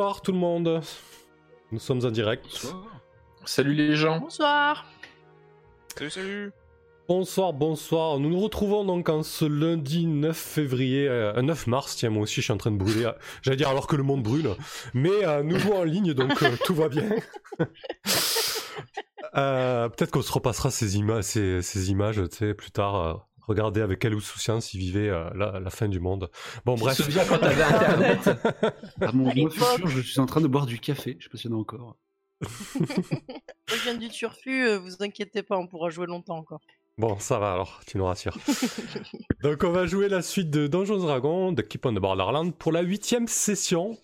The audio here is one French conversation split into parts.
Bonsoir tout le monde. Nous sommes en direct. Salut les gens. Bonsoir. Salut, salut. Bonsoir, bonsoir. Nous nous retrouvons donc en ce lundi 9 février, euh, 9 mars. Tiens, moi aussi je suis en train de brûler. euh, J'allais dire alors que le monde brûle. Mais euh, nous jouons en ligne donc euh, tout va bien. Euh, Peut-être qu'on se repassera ces, ima ces, ces images tu sais, plus tard. Regardez avec quelle insouciance il vivait euh, la, la fin du monde. Bon, Tu bref. te souviens quand t'avais internet À mon futur, je suis en train de boire du café. Je sais pas s'il y en a encore. Moi, je viens du turfu, euh, vous inquiétez pas, on pourra jouer longtemps encore. Bon, ça va alors, tu nous rassures. Donc, on va jouer la suite de Donjons Dragons, de Keep on the Borderland, pour la huitième session.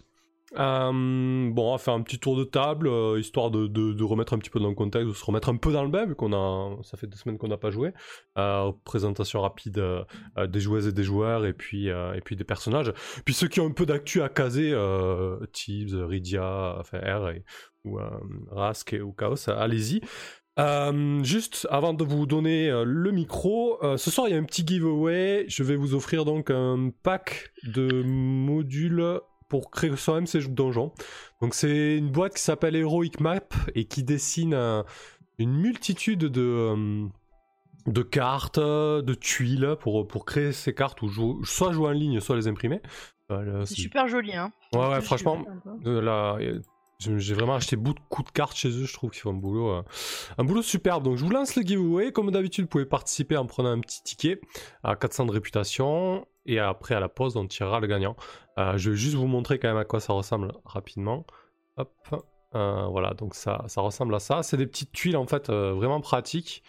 Euh, bon, on va faire un petit tour de table, euh, histoire de, de- remettre un petit peu dans le contexte, de se remettre un peu dans le bain, vu qu'on a, ça fait deux semaines qu'on n'a pas joué. Euh, présentation rapide des joueuses et des joueurs, et puis, et puis des personnages. Puis ceux qui ont un peu d'actu à caser, Tibbs, Rydia, enfin R, et, ou Rask et- ou Chaos, allez-y. Juste avant de vous donner le micro, ce soir il y a un petit giveaway. Je vais vous offrir donc un pack de modules pour créer soi-même ses donjons. Donc c'est une boîte qui s'appelle Heroic Map et qui dessine un- une multitude de, euh, de cartes, de tuiles pour, pour créer ces cartes ou jou- soit jouer en ligne, soit les imprimer. Euh, C'est super joli, hein. Ouais, ouais, franchement, fan, j'ai vraiment acheté beaucoup de cartes chez eux, je trouve qu'ils font un boulot, euh, un boulot superbe. Donc je vous lance le giveaway. Comme d'habitude, vous pouvez participer en prenant un petit ticket à 400 de réputation. Et après, à la pause, on tirera le gagnant. Euh, je vais juste vous montrer quand même à quoi ça ressemble rapidement. Hop. Euh, voilà, donc ça, ressemble à ça. C'est des petites tuiles en fait vraiment pratiques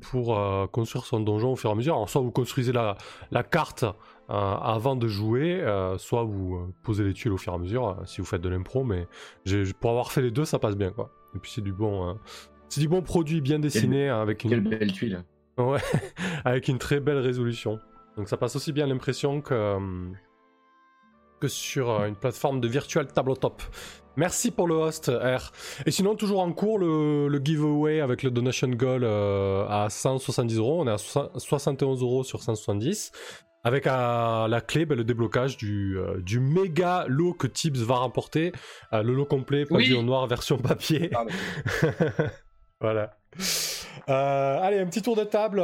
pour construire son donjon au fur et à mesure. Alors, soit vous construisez la, carte avant de jouer, euh, soit vous euh, posez les tuiles au fur et à mesure euh, si vous faites de l'impro. Mais pour avoir fait les deux, ça passe bien quoi. Et puis c'est du bon, euh, c'est du bon produit bien dessiné avec une Quelle belle tuile. Ouais, avec une très belle résolution. Donc ça passe aussi bien l'impression que, euh, que sur euh, une plateforme de virtual tabletop. Merci pour le host, R. Et sinon, toujours en cours, le, le giveaway avec le donation goal euh, à 170 euros. On est à soix- 71 euros sur 170. Avec à la clé ben, le déblocage du, euh, du méga lot que Tibbs va remporter. Euh, le lot complet, Oui. pavillon noir, version papier. Pardon. voilà. Euh, allez, un petit tour de table,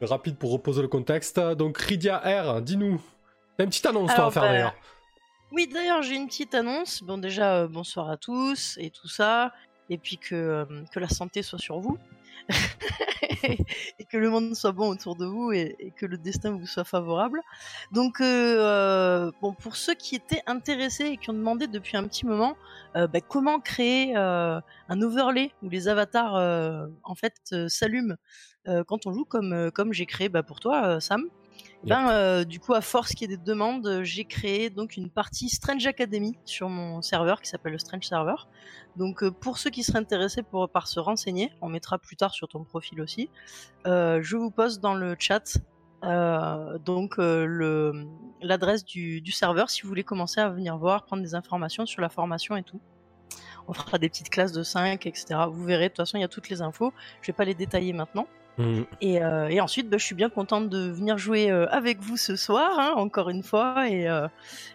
rapide pour reposer le contexte. Donc, Rydia R, dis-nous. T'as une petite annonce, toi, à faire d'ailleurs. Oui, d'ailleurs, j'ai une petite annonce. Bon, déjà, euh, bonsoir à tous et tout ça. Et puis que, euh, que la santé soit sur vous. et que le monde soit bon autour de vous et, que le destin vous soit favorable. Donc, euh, euh, bon, pour ceux qui étaient intéressés et qui ont demandé depuis un petit moment euh, bah, comment créer un overlay où les avatars, en fait, s'allument quand on joue, comme, comme j'ai créé bah, pour toi, Sam? Ben, euh, du coup, à force qu'il y ait des demandes, euh, j'ai créé donc une partie Strange Academy sur mon serveur qui s'appelle le Strange Server. Donc, euh, pour ceux qui seraient intéressés pour, par se renseigner, on mettra plus tard sur ton profil aussi. je vous poste dans le chat donc l'adresse du, serveur si vous voulez commencer à venir voir, prendre des informations sur la formation et tout. On fera des petites classes de 5, etc. Vous verrez, de toute façon, il y a toutes les infos. Je vais pas les détailler maintenant. Mm. Et, euh, et ensuite, bah, je suis bien contente de venir jouer euh, avec vous ce soir, hein, encore une fois. Et, euh,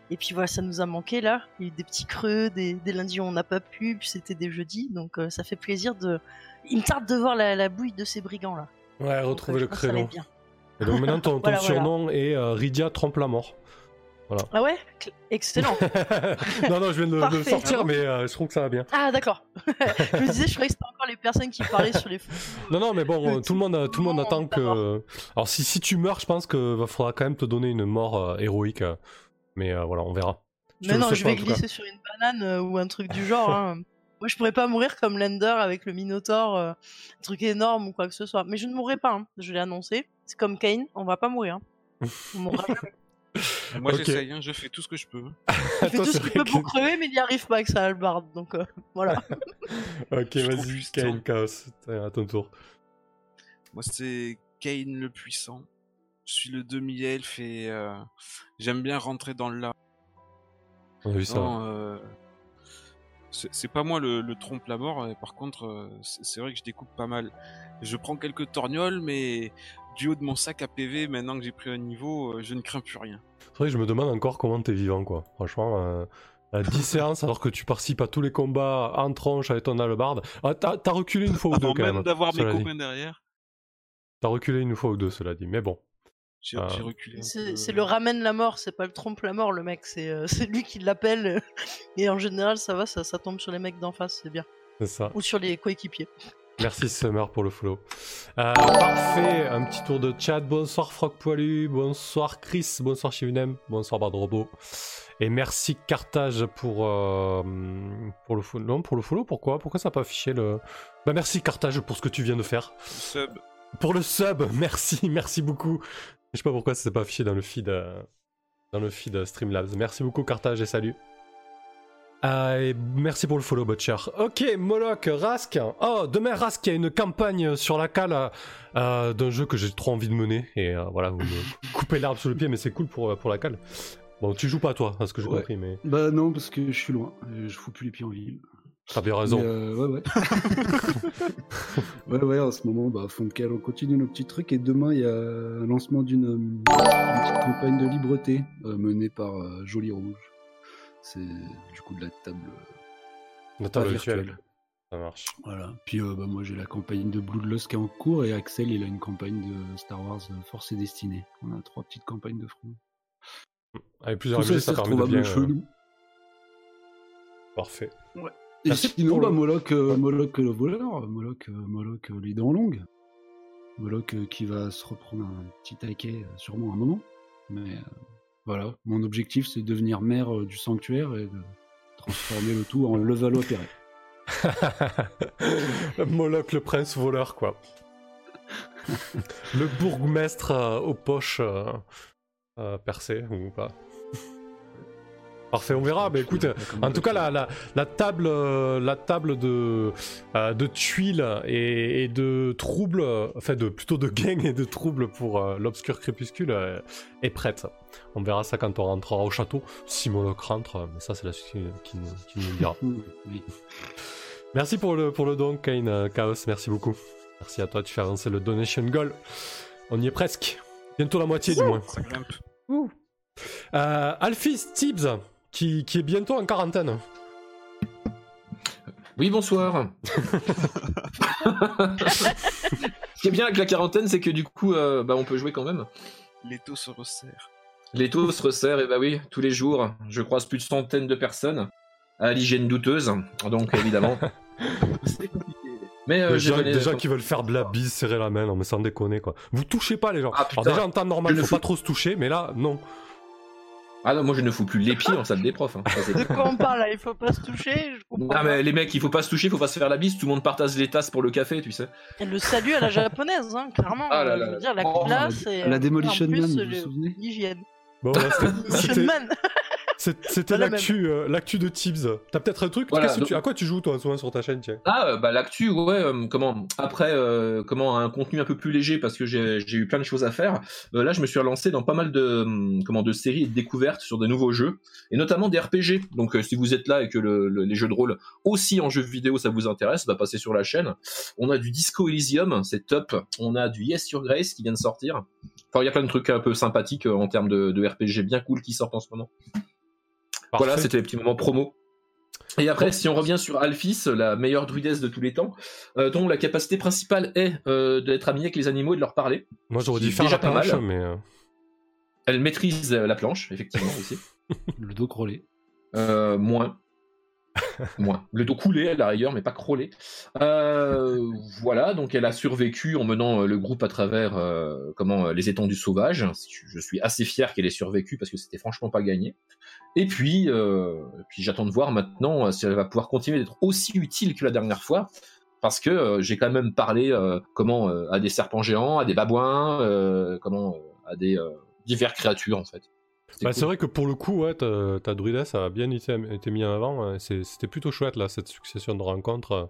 et puis voilà, ça nous a manqué là. Il y a eu des petits creux, des, des lundis où on n'a pas pu, puis c'était des jeudis. Donc ça fait plaisir de. Il me tarde de voir la, la bouille de ces brigands là. Ouais, retrouver le créneau. Et donc maintenant, ton, ton Voilà, voilà. surnom est Rydia Trompe la mort. Ah ouais? Excellent. non, non, je viens de, sortir, mais euh, je trouve que ça va bien. ah d'accord. je me disais, je croyais que c'était encore les personnes qui parlaient sur les photos. Non, non, mais bon, euh, tout le monde, euh, tout le monde attend que. Alors, si, si tu meurs, je pense que va faudra quand même te donner une mort euh, héroïque. euh, Mais euh, voilà, on verra. Te Mais non, je vais glisser sur une banane euh, ou un truc du genre. hein. Moi, je pourrais pas mourir comme Lender avec le Minotaur, euh, un truc énorme ou quoi que ce soit. Mais je ne mourrai pas, hein. je l'ai annoncé. C'est comme Kane, on va pas mourir. hein. On mourra jamais. Moi, j'essaye, hein, je fais tout ce que je peux. Il fait Toi, tout ce qu'il peut pour crever, mais il n'y arrive pas avec sa hallebarde. Donc euh, voilà. Ok, vas-y, Kane. Chaos. À ton tour. Moi, c'est Kane le puissant. Je suis le demi-elfe et euh, j'aime bien rentrer dans le là. On a vu ça. Euh, c'est pas moi le, le trompe la mort. par contre, c'est c'est vrai que je découpe pas mal. Je prends quelques torgnoles, mais du haut de mon sac à PV, maintenant que j'ai pris un niveau, euh, je ne crains plus rien. C'est vrai que je me demande encore comment t'es vivant, quoi. Franchement, euh, euh, 10 séances alors que tu participes à tous les combats en tronche avec ton hallebarde. Ah, t'as, reculé une fois ou deux quand même même. d'avoir mes dit. copains derrière, T'as reculé une fois ou deux, cela dit. Mais bon. j'ai j'ai reculé. C'est le ramène la mort, c'est pas le trompe la mort, le mec, c'est euh, lui qui l'appelle. Et en général, ça va, ça, ça tombe sur les mecs d'en face, c'est bien. C'est ça. Ou sur les coéquipiers. Merci Summer pour le follow. Euh, parfait, un petit tour de chat. Bonsoir Frog Poilu, bonsoir Chris, bonsoir Chivunem, bonsoir Bad Robot. Et merci Carthage pour, euh, pour le follow. Non, pour le follow, pourquoi? Pourquoi ça n'a pas affiché le. Bah merci Carthage pour ce que tu viens de faire. Sub. Pour le sub, merci, merci beaucoup. Je sais pas pourquoi ça s'est pas affiché dans le feed, euh, dans le feed Streamlabs. Merci beaucoup Carthage et salut. Ah, et merci pour le follow, Butcher. Ok, Moloch, Rask. Oh, demain, Rask, il y a une campagne sur la cale euh, d'un jeu que j'ai trop envie de mener. Et euh, voilà, vous me coupez l'herbe sous le pied, mais c'est cool pour, pour la cale. Bon, tu joues pas toi, à ce que j'ai Ouais. compris, mais Bah non, parce que je suis loin. Euh, Je fous plus les pieds en ville. t'as bien raison. Euh, ouais, ouais. ouais, ouais, en ce moment, bah, fond de cale, on continue nos petits trucs. Et demain, il y a un lancement d'une euh, une petite campagne de libreté euh, menée par euh, Joli Rouge. C'est du coup de la table euh, La table virtuelle. virtuelle. Ça marche. Voilà. Puis euh, bah, moi, j'ai la campagne de Bloodlust qui est en cours. Et Axel, il a une campagne de Star Wars euh, Force et Destinée. On a trois petites campagnes de front. Avec plusieurs Tout ça, ça permet de bien. euh, nous. Parfait. Et Merci sinon, bah, Moloch, euh, Moloch le voleur, Moloch, euh, Moloch euh, les dents longues. Moloch euh, qui va se reprendre un petit taquet euh, sûrement un moment. Mais euh, voilà, mon objectif c'est de devenir maire euh, du sanctuaire et de transformer le tout en Levallois-Perret. Moloch, le prince voleur, quoi. le bourgmestre euh, aux poches euh, euh, percées, ou pas. Parfait, on verra. Mais écoute, en tout cas, la, la, la table, euh, la table de, euh, de tuiles et, et de troubles, enfin de, plutôt de gains et de troubles pour euh, l'obscur crépuscule euh, est prête. On verra ça quand on rentrera au château. Si Moloch rentre, mais ça c'est la suite qui, qui nous- qui nous dira. Oui. Merci pour le, pour le don, Kane euh, Chaos, merci beaucoup. Merci à toi, tu fais avancer le donation goal. On y est presque. Bientôt la moitié du moins. Euh, Alphys Tibbs, qui, qui est bientôt en quarantaine. Oui, bonsoir. Ce qui est bien avec la quarantaine, c'est que du coup, euh, bah, on peut jouer quand même. Les taux se resserrent. Les taux se resserrent, et bah oui, tous les jours, je croise plus de centaines de personnes à l'hygiène douteuse, donc évidemment. c'est compliqué. Mais euh, gens qui veulent faire de la bise, serrer la main, non mais sans déconner quoi. Vous touchez pas les gens. Ah, Alors déjà en temps normal, je ne faut pas trop se toucher, mais là, non. Ah non, moi je ne fous plus les pieds en salle des profs. hein. Ça, De quoi on parle là? Il faut pas se toucher je comprends Non pas. mais les mecs, il faut pas se toucher, il faut pas se faire la bise, tout le monde partage les tasses pour le café, tu sais. Et le salut à la japonaise, hein, clairement. Ah là euh, là je veux dire, la Oh, classe et. La Demolition en plus, Man, vous vous souvenez? L'hygiène. Bon, là, c'était- Demolition Man c'était l'actu euh, l'actu de Tibbs. T'as peut-être un truc Voilà, Qu'est-ce que tu- donc- À quoi tu joues toi souvent sur ta chaîne tiens Ah euh, bah l'actu ouais euh, comment après euh, comment un contenu un peu plus léger parce que j'ai eu plein de choses à faire là je me suis relancé dans pas mal de hum, comment de séries et de découvertes sur de nouveaux jeux et notamment des RPG donc si vous êtes là et que le- le- les jeux de rôle aussi en jeux vidéo ça vous intéresse bah passez sur la chaîne. On a du Disco Elysium c'est top. On a du Yes Your Grace qui vient de sortir. Enfin il y a plein de trucs un peu sympathiques en termes de, de RPG bien cool qui sortent en ce moment voilà, c'était les petits moments promo. Et après, si on revient sur Alphys, la meilleure druidesse de tous les temps, euh, dont la capacité principale est euh, d'être amie avec les animaux et de leur parler. Moi j'aurais dû faire déjà la pas planche, mal. mais. euh, Elle maîtrise la planche, effectivement, aussi. Le dos. Euh, moins. Le dos coulé à la mais pas crawlé. Euh, voilà, donc elle a survécu en menant euh, le groupe à travers euh, comment les étendues sauvages. Je suis assez fier qu'elle ait survécu parce que c'était franchement pas gagné. Et puis, puis j'attends de voir maintenant si elle va pouvoir continuer d'être aussi utile que la dernière fois. Parce que j'ai quand même parlé comment à des serpents géants, à des babouins, comment à des diverses créatures en fait. Bah, cool. C'est vrai que pour le coup, ouais, ta, ta druidesse a bien été, été mis en avant. c'est- C'était plutôt chouette là, cette succession de rencontres euh,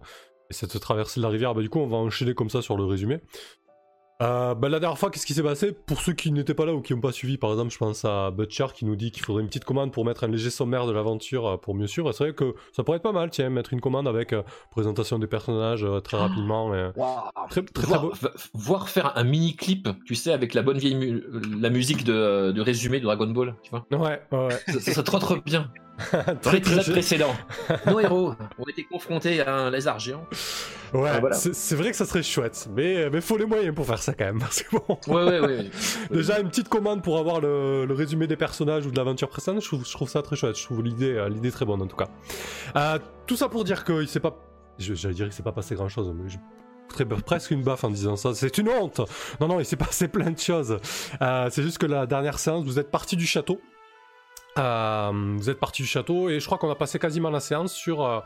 et cette traversée de la rivière. Bah, du coup, on va enchaîner comme ça sur le résumé. Euh, bah, la dernière fois, qu'est-ce qui s'est passé? Pour ceux qui n'étaient pas là ou qui n'ont pas suivi, par exemple, je pense à Butcher qui nous dit qu'il faudrait une petite commande pour mettre un léger sommaire de l'aventure euh, pour mieux suivre. C'est vrai que ça pourrait être pas mal, tiens, mettre une commande avec euh, présentation des personnages euh, très rapidement. et- Très, très, très voir, beau. v- voir faire un mini clip, tu sais, avec la bonne vieille mu- la musique de, de résumé de Dragon Ball, tu vois. Ouais, ouais, ouais. Ça, ça, ça trotte bien. Dans Très, l'épisode très- précédent, nos héros ont été confrontés à un lézard géant. Ouais, Ah, voilà. c'est vrai que ça serait chouette, mais mais faut les moyens pour faire ça quand même. Parce que bon, Ouais, ouais, ouais. déjà une petite commande pour avoir le, le résumé des personnages ou de l'aventure précédente, je trouve, je trouve ça très chouette. Je trouve l'idée euh, l'idée très bonne en tout cas. Euh, tout ça pour dire qu'il s'est pas, je- j'allais dire qu'il s'est pas passé grand chose, mais je foutrais presque une baffe en disant ça. C'est une honte. Non non, il s'est passé plein de choses. Euh, c'est juste que la dernière séance, vous êtes parti du château. Euh, vous êtes parti du château et je crois qu'on a passé quasiment la séance sur. euh,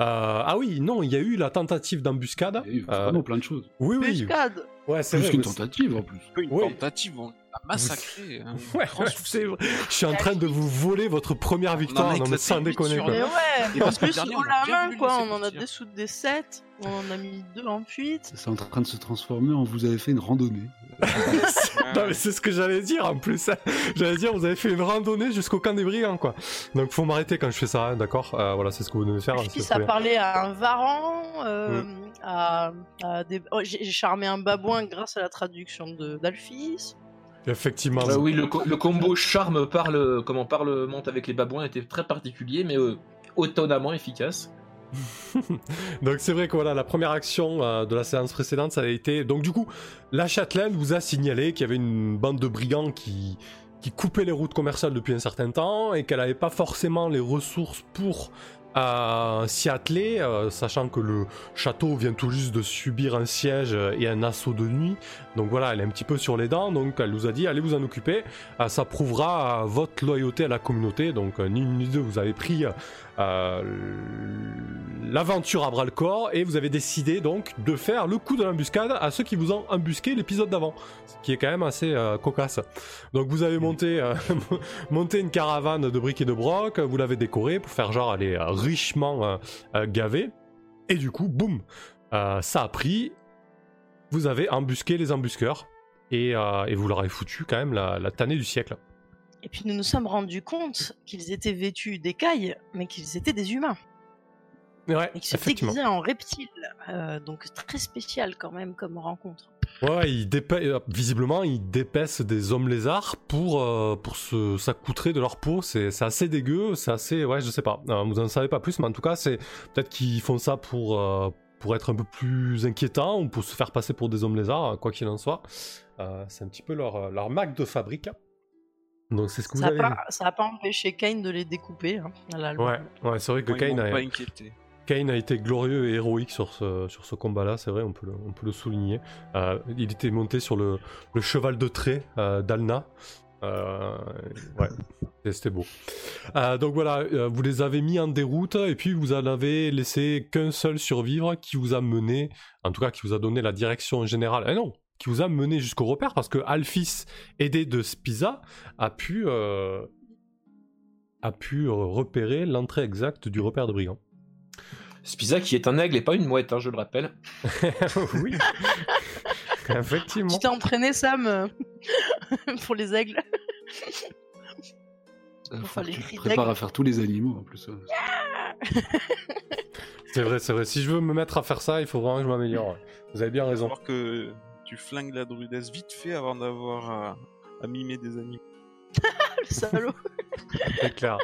euh, ah oui, non, il y a eu la tentative d'embuscade. Il y a eu vraiment plein de choses. oui, oui. Buscade Ouais, c'est Plus qu'une tentative en plus. Une Oui. tentative, on l'a massacré. hein. Ouais, c'est vrai. Je suis en train de vous voler votre première victoire. a Non, mais sans déconner. quoi. Mais ouais, Et en parce que le plus, dernier, on la main quoi, on en a partir. dessous des 7, on en a mis 2 en fuite. C'est en train de se transformer en vous avez fait une randonnée. Non, mais c'est ce que j'allais dire en plus. hein. J'allais dire, vous avez fait une randonnée jusqu'au camp des brigands, quoi. Donc faut m'arrêter quand je fais ça, hein, d'accord? Euh, Voilà, c'est ce que vous devez faire. Je très ça bien. parlait à un varan, euh, Mm. à, à des... oh, j'ai charmé un babouin grâce à la traduction de d'Alphys. Effectivement. Euh, oui, le, co- le combo charme parle, comment parle monte avec les babouins était très particulier, mais euh, étonnamment efficace. Donc c'est vrai que voilà, la première action euh, de la séance précédente, ça a été... Donc du coup, la châtelaine vous a signalé qu'il y avait une bande de brigands qui, qui coupait les routes commerciales depuis un certain temps et qu'elle n'avait pas forcément les ressources pour euh, s'y atteler, euh, sachant que le château vient tout juste de subir un siège et un assaut de nuit. Donc voilà, elle est un petit peu sur les dents, donc elle nous a dit allez vous en occuper, ça prouvera votre loyauté à la communauté. Donc ni une ni deux, vous avez pris l'aventure à bras le corps et vous avez décidé donc de faire le coup de l'embuscade à ceux qui vous ont embusqué l'épisode d'avant, ce qui est quand même assez euh, cocasse. Donc vous avez monté, euh, monté une caravane de briques et de broc, vous l'avez décorée pour faire genre euh, richement euh, euh, gavée et du coup boum, euh, ça a pris, vous avez embusqué les embusqueurs et, euh, et vous leur avez foutu quand même la, la tannée du siècle. Et puis nous nous sommes rendus compte qu'ils étaient vêtus d'écailles, mais qu'ils étaient des humains. Ouais, Et qu'ils se déguisaient en reptiles. Euh, donc très spécial quand même comme rencontre. Ouais, ils euh, visiblement, ils dépècent des hommes lézards pour, euh, pour se, s'accoutrer de leur peau. C'est, c'est assez dégueu, c'est assez. Ouais, je sais pas. Euh, vous en savez pas plus, mais en tout cas, c'est peut-être qu'ils font ça pour, euh, pour être un peu plus inquiétants ou pour se faire passer pour des hommes lézards, quoi qu'il en soit. C'est un petit peu leur, leur marque de fabrique. Donc, c'est ce que vous Ça n'a avez pas, ça a pas empêché Kane de les découper. Hein, à. Ouais, ouais c'est vrai que Kane a, pas inquiété. Kane a été glorieux et héroïque sur ce, sur ce combat-là, c'est vrai, on peut le, on peut le souligner. Euh, il était monté sur le, le cheval de trait euh, d'Alna. Euh, ouais, c'était- c'était beau. Euh, donc voilà, euh, vous les avez mis en déroute et puis vous en avez laissé qu'un seul survivre qui vous a mené, en tout cas qui vous a donné la direction générale. Eh non, qui vous a mené jusqu'au repère parce que Alphys, aidé de Spiza, a pu, euh, a pu euh, repérer l'entrée exacte du repère de brigands. Spiza qui est un aigle et pas une mouette, hein, je le rappelle. oui. Effectivement. Tu t'es entraîné Sam euh, pour les aigles. Il Enfin, faut que les tu te prépares à faire tous les animaux en plus. C'est vrai, c'est vrai. Si je veux me mettre à faire ça, il faut vraiment que je m'améliore. Vous avez bien Il raison. que tu flingues la druidesse vite fait avant d'avoir à, à mimer des animaux. Le salaud. C'est clair.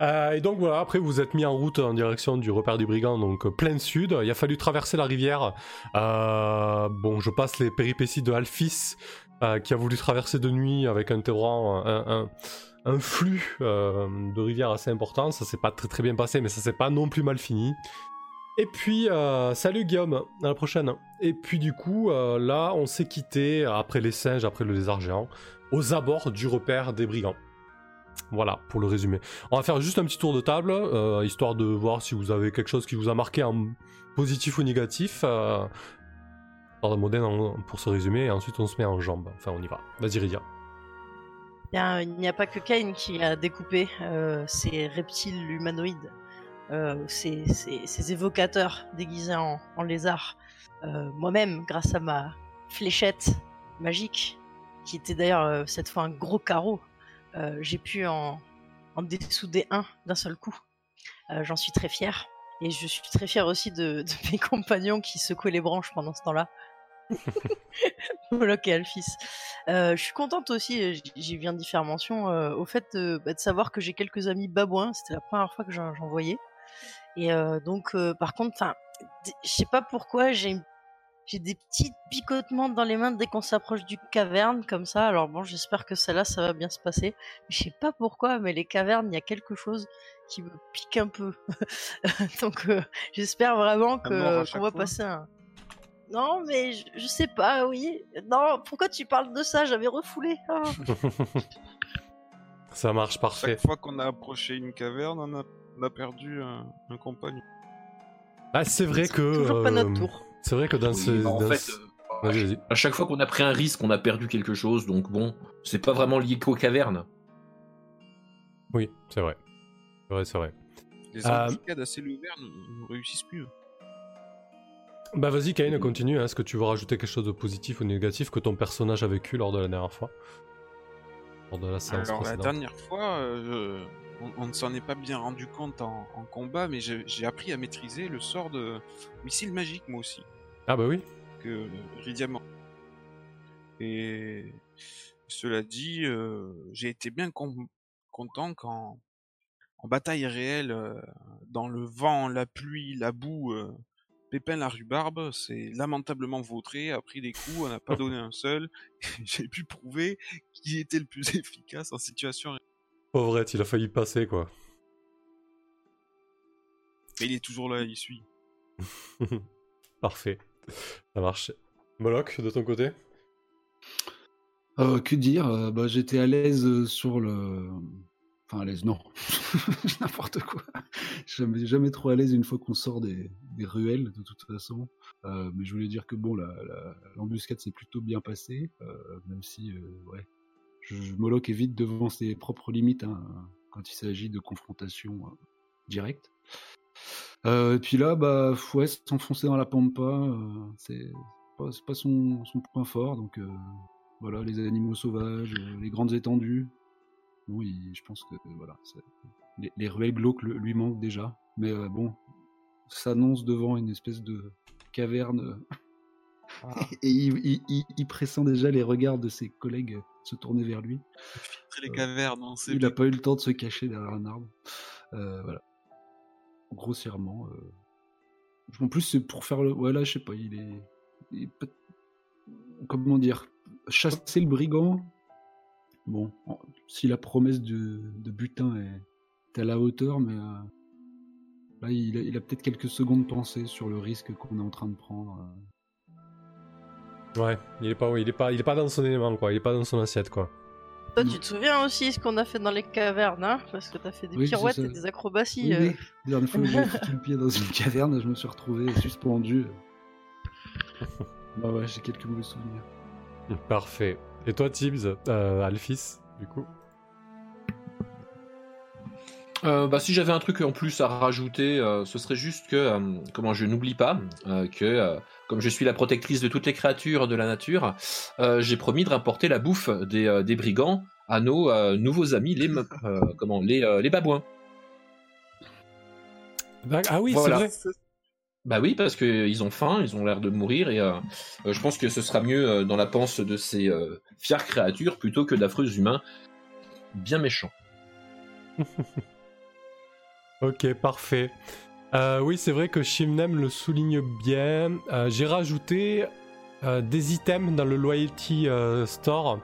Euh, et donc voilà, après vous êtes mis en route en direction du repère du brigand, donc euh, plein sud. Il a fallu traverser la rivière. Euh, bon, je passe les péripéties de Alphys, euh, qui a voulu traverser de nuit avec un torrent, un, un- un flux euh, de rivière assez important. Ça s'est pas très très bien passé, mais ça s'est pas non plus mal fini. Et puis, euh, salut Guillaume, à la prochaine. Et puis du coup, euh, là, on s'est quitté après les singes, après le lézard géant, aux abords du repère des brigands. Voilà, pour le résumé. On va faire juste un petit tour de table, euh, histoire de voir si vous avez quelque chose qui vous a marqué en positif ou négatif. Ordre moderne en- pour ce résumé, et ensuite on se met en jambes. Enfin, on y va. Vas-y, Ridia. Il n'y a pas que Kane qui a découpé ces reptiles humanoïdes, ces, ces- évocateurs déguisés en, en lézards. Euh, Moi-même, grâce à ma fléchette magique, qui était d'ailleurs euh, cette fois un gros carreau, euh, j'ai pu en, en dessouder un d'un seul coup. Euh, J'en suis très fier. Et je suis très fier aussi de, mes compagnons qui secouaient les branches pendant ce temps-là. Moloch et Alphys. Euh, je suis contente aussi, euh, j'ai bien différentes mentions, euh, au fait euh, bah, de savoir que j'ai quelques amis babouins. C'était la première fois que j'en voyais. Et euh, donc, euh, par contre, je sais pas pourquoi, j'ai j'ai des petits picotements dans les mains dès qu'on s'approche du caverne, comme ça. Alors bon, j'espère que celle-là, ça va bien se passer. Mais je sais pas pourquoi, mais les cavernes, il y a quelque chose qui me pique un peu. donc, euh, j'espère vraiment que qu'on va fois passer un. Non, mais je, je sais pas, oui. Non, pourquoi tu parles de ça? J'avais refoulé. Ah. Ça marche parfait. Chaque fois qu'on a approché une caverne, on a, on a perdu un, un compagnon. Ah, c'est vrai que. Toujours pas notre euh, tour. C'est vrai que dans Oui, ce. bah, en dans fait, ce- euh, Vas-y, vas-y. à chaque fois qu'on a pris un risque, on a perdu quelque chose, donc bon, c'est pas vraiment lié qu'aux cavernes. Oui, c'est vrai. C'est vrai, c'est vrai. Les Euh, embuscades à ciel ouvert ne, ne réussissent plus. Bah vas-y, Kain, continue. hein. Est-ce que tu veux rajouter quelque chose de positif ou négatif que ton personnage a vécu lors de la dernière fois? Lors de la séance Alors la dernière fois, euh, on, on ne s'en est pas bien rendu compte en, en combat, mais j'ai appris à maîtriser le sort de missile magique moi aussi, Ah bah oui. que Ridiamant. Et cela dit, euh, j'ai été bien con- content quand, en bataille réelle, euh, dans le vent, la pluie, la boue, euh, Pépin la rhubarbe s'est lamentablement vautré, a pris des coups, on n'a pas donné un seul. J'ai pu prouver qui était le plus efficace en situation réelle. Pauvrette, il a failli passer quoi. Mais il est toujours là, il suit. Parfait. Ça marche. Moloch, de ton côté? Euh, que dire euh, bah, J'étais à l'aise euh, sur le. Enfin, à l'aise, non. N'importe quoi. Jamais, jamais trop à l'aise une fois qu'on sort des, des ruelles, de toute façon. Euh, mais je voulais dire que bon, la- la- l'embuscade s'est plutôt bien passée, euh, même si, euh, ouais, je, Moloch est vite devant ses propres limites hein, quand il s'agit de confrontation euh, directe. Euh, et puis là, bah, ouais, s'enfoncer dans la pampa, euh, c'est pas, pas son, son point fort, donc euh, voilà, les animaux sauvages, les grandes étendues. Bon, il- je pense que voilà, les, les ruelles glauques le- lui manquent déjà, mais bon, s'annonce devant une espèce de caverne Ah. et il, il- il- il pressent déjà les regards de ses collègues se tourner vers lui. Filtrer les Euh, cavernes, sait Il n'a pas eu le temps de se cacher derrière un arbre. Euh, voilà. Grossièrement. euh. En plus, c'est pour faire le. Ouais, là, je sais pas, il est. il est peut- Comment dire Chasser le brigand. Bon, si la promesse de, de butin est, est à la hauteur, mais. euh, Là, il a, peut-être quelques secondes pensées sur le risque qu'on est en train de prendre. euh. Ouais, il est pas, oui, il est pas, il est pas dans son élément quoi. Il est pas dans son assiette quoi. Toi, tu te souviens aussi ce qu'on a fait dans les cavernes, hein? Parce que t'as fait des Oui, pirouettes et des acrobaties. Oui, euh. oui. La dernière fois que j'ai foutu le pied dans une caverne, je me suis retrouvé suspendu. bah ouais, j'ai quelques mauvais souvenirs. Parfait. Et toi, Tibbs, euh, Alphys, du coup? Euh, bah, si j'avais un truc en plus à rajouter, euh, ce serait juste que, euh, comment je n'oublie pas euh, que, comme je suis la protectrice de toutes les créatures de la nature, j'ai promis de rapporter la bouffe des, des brigands à nos nouveaux amis, les, me- comment, les, les babouins. Ah oui, Voilà. c'est vrai. Bah oui, parce qu'ils ont faim, ils ont l'air de mourir, et euh, je pense que ce sera mieux euh, dans la panse de ces euh, fières créatures plutôt que d'affreux humains bien méchants. Ok, parfait. Euh, oui, c'est vrai que Shimnem le souligne bien. Euh, J'ai rajouté euh, des items dans le Loyalty Store.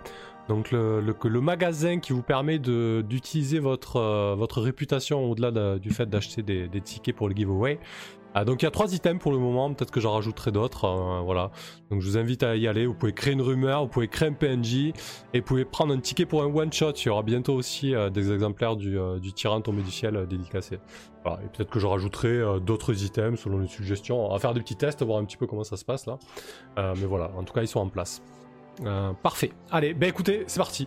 Donc le, magasin qui vous permet d'utiliser votre, réputation au-delà de- du fait d'acheter des tickets pour le giveaway. Ah, donc il y a trois items pour le moment, peut-être que j'en rajouterai d'autres. euh, voilà. Donc je vous invite à y aller. Vous pouvez créer une rumeur, vous pouvez créer un PNJ et vous pouvez prendre un ticket pour un one shot. Il y aura bientôt aussi euh, des exemplaires du, euh, du tyran tombé du ciel dédicacé. Voilà. Et peut-être que je rajouterai d'autres items selon les suggestions. On va faire des petits tests, voir un petit peu comment ça se passe là. Mais voilà, en tout cas ils sont en place. Parfait. Allez, ben écoutez, c'est parti.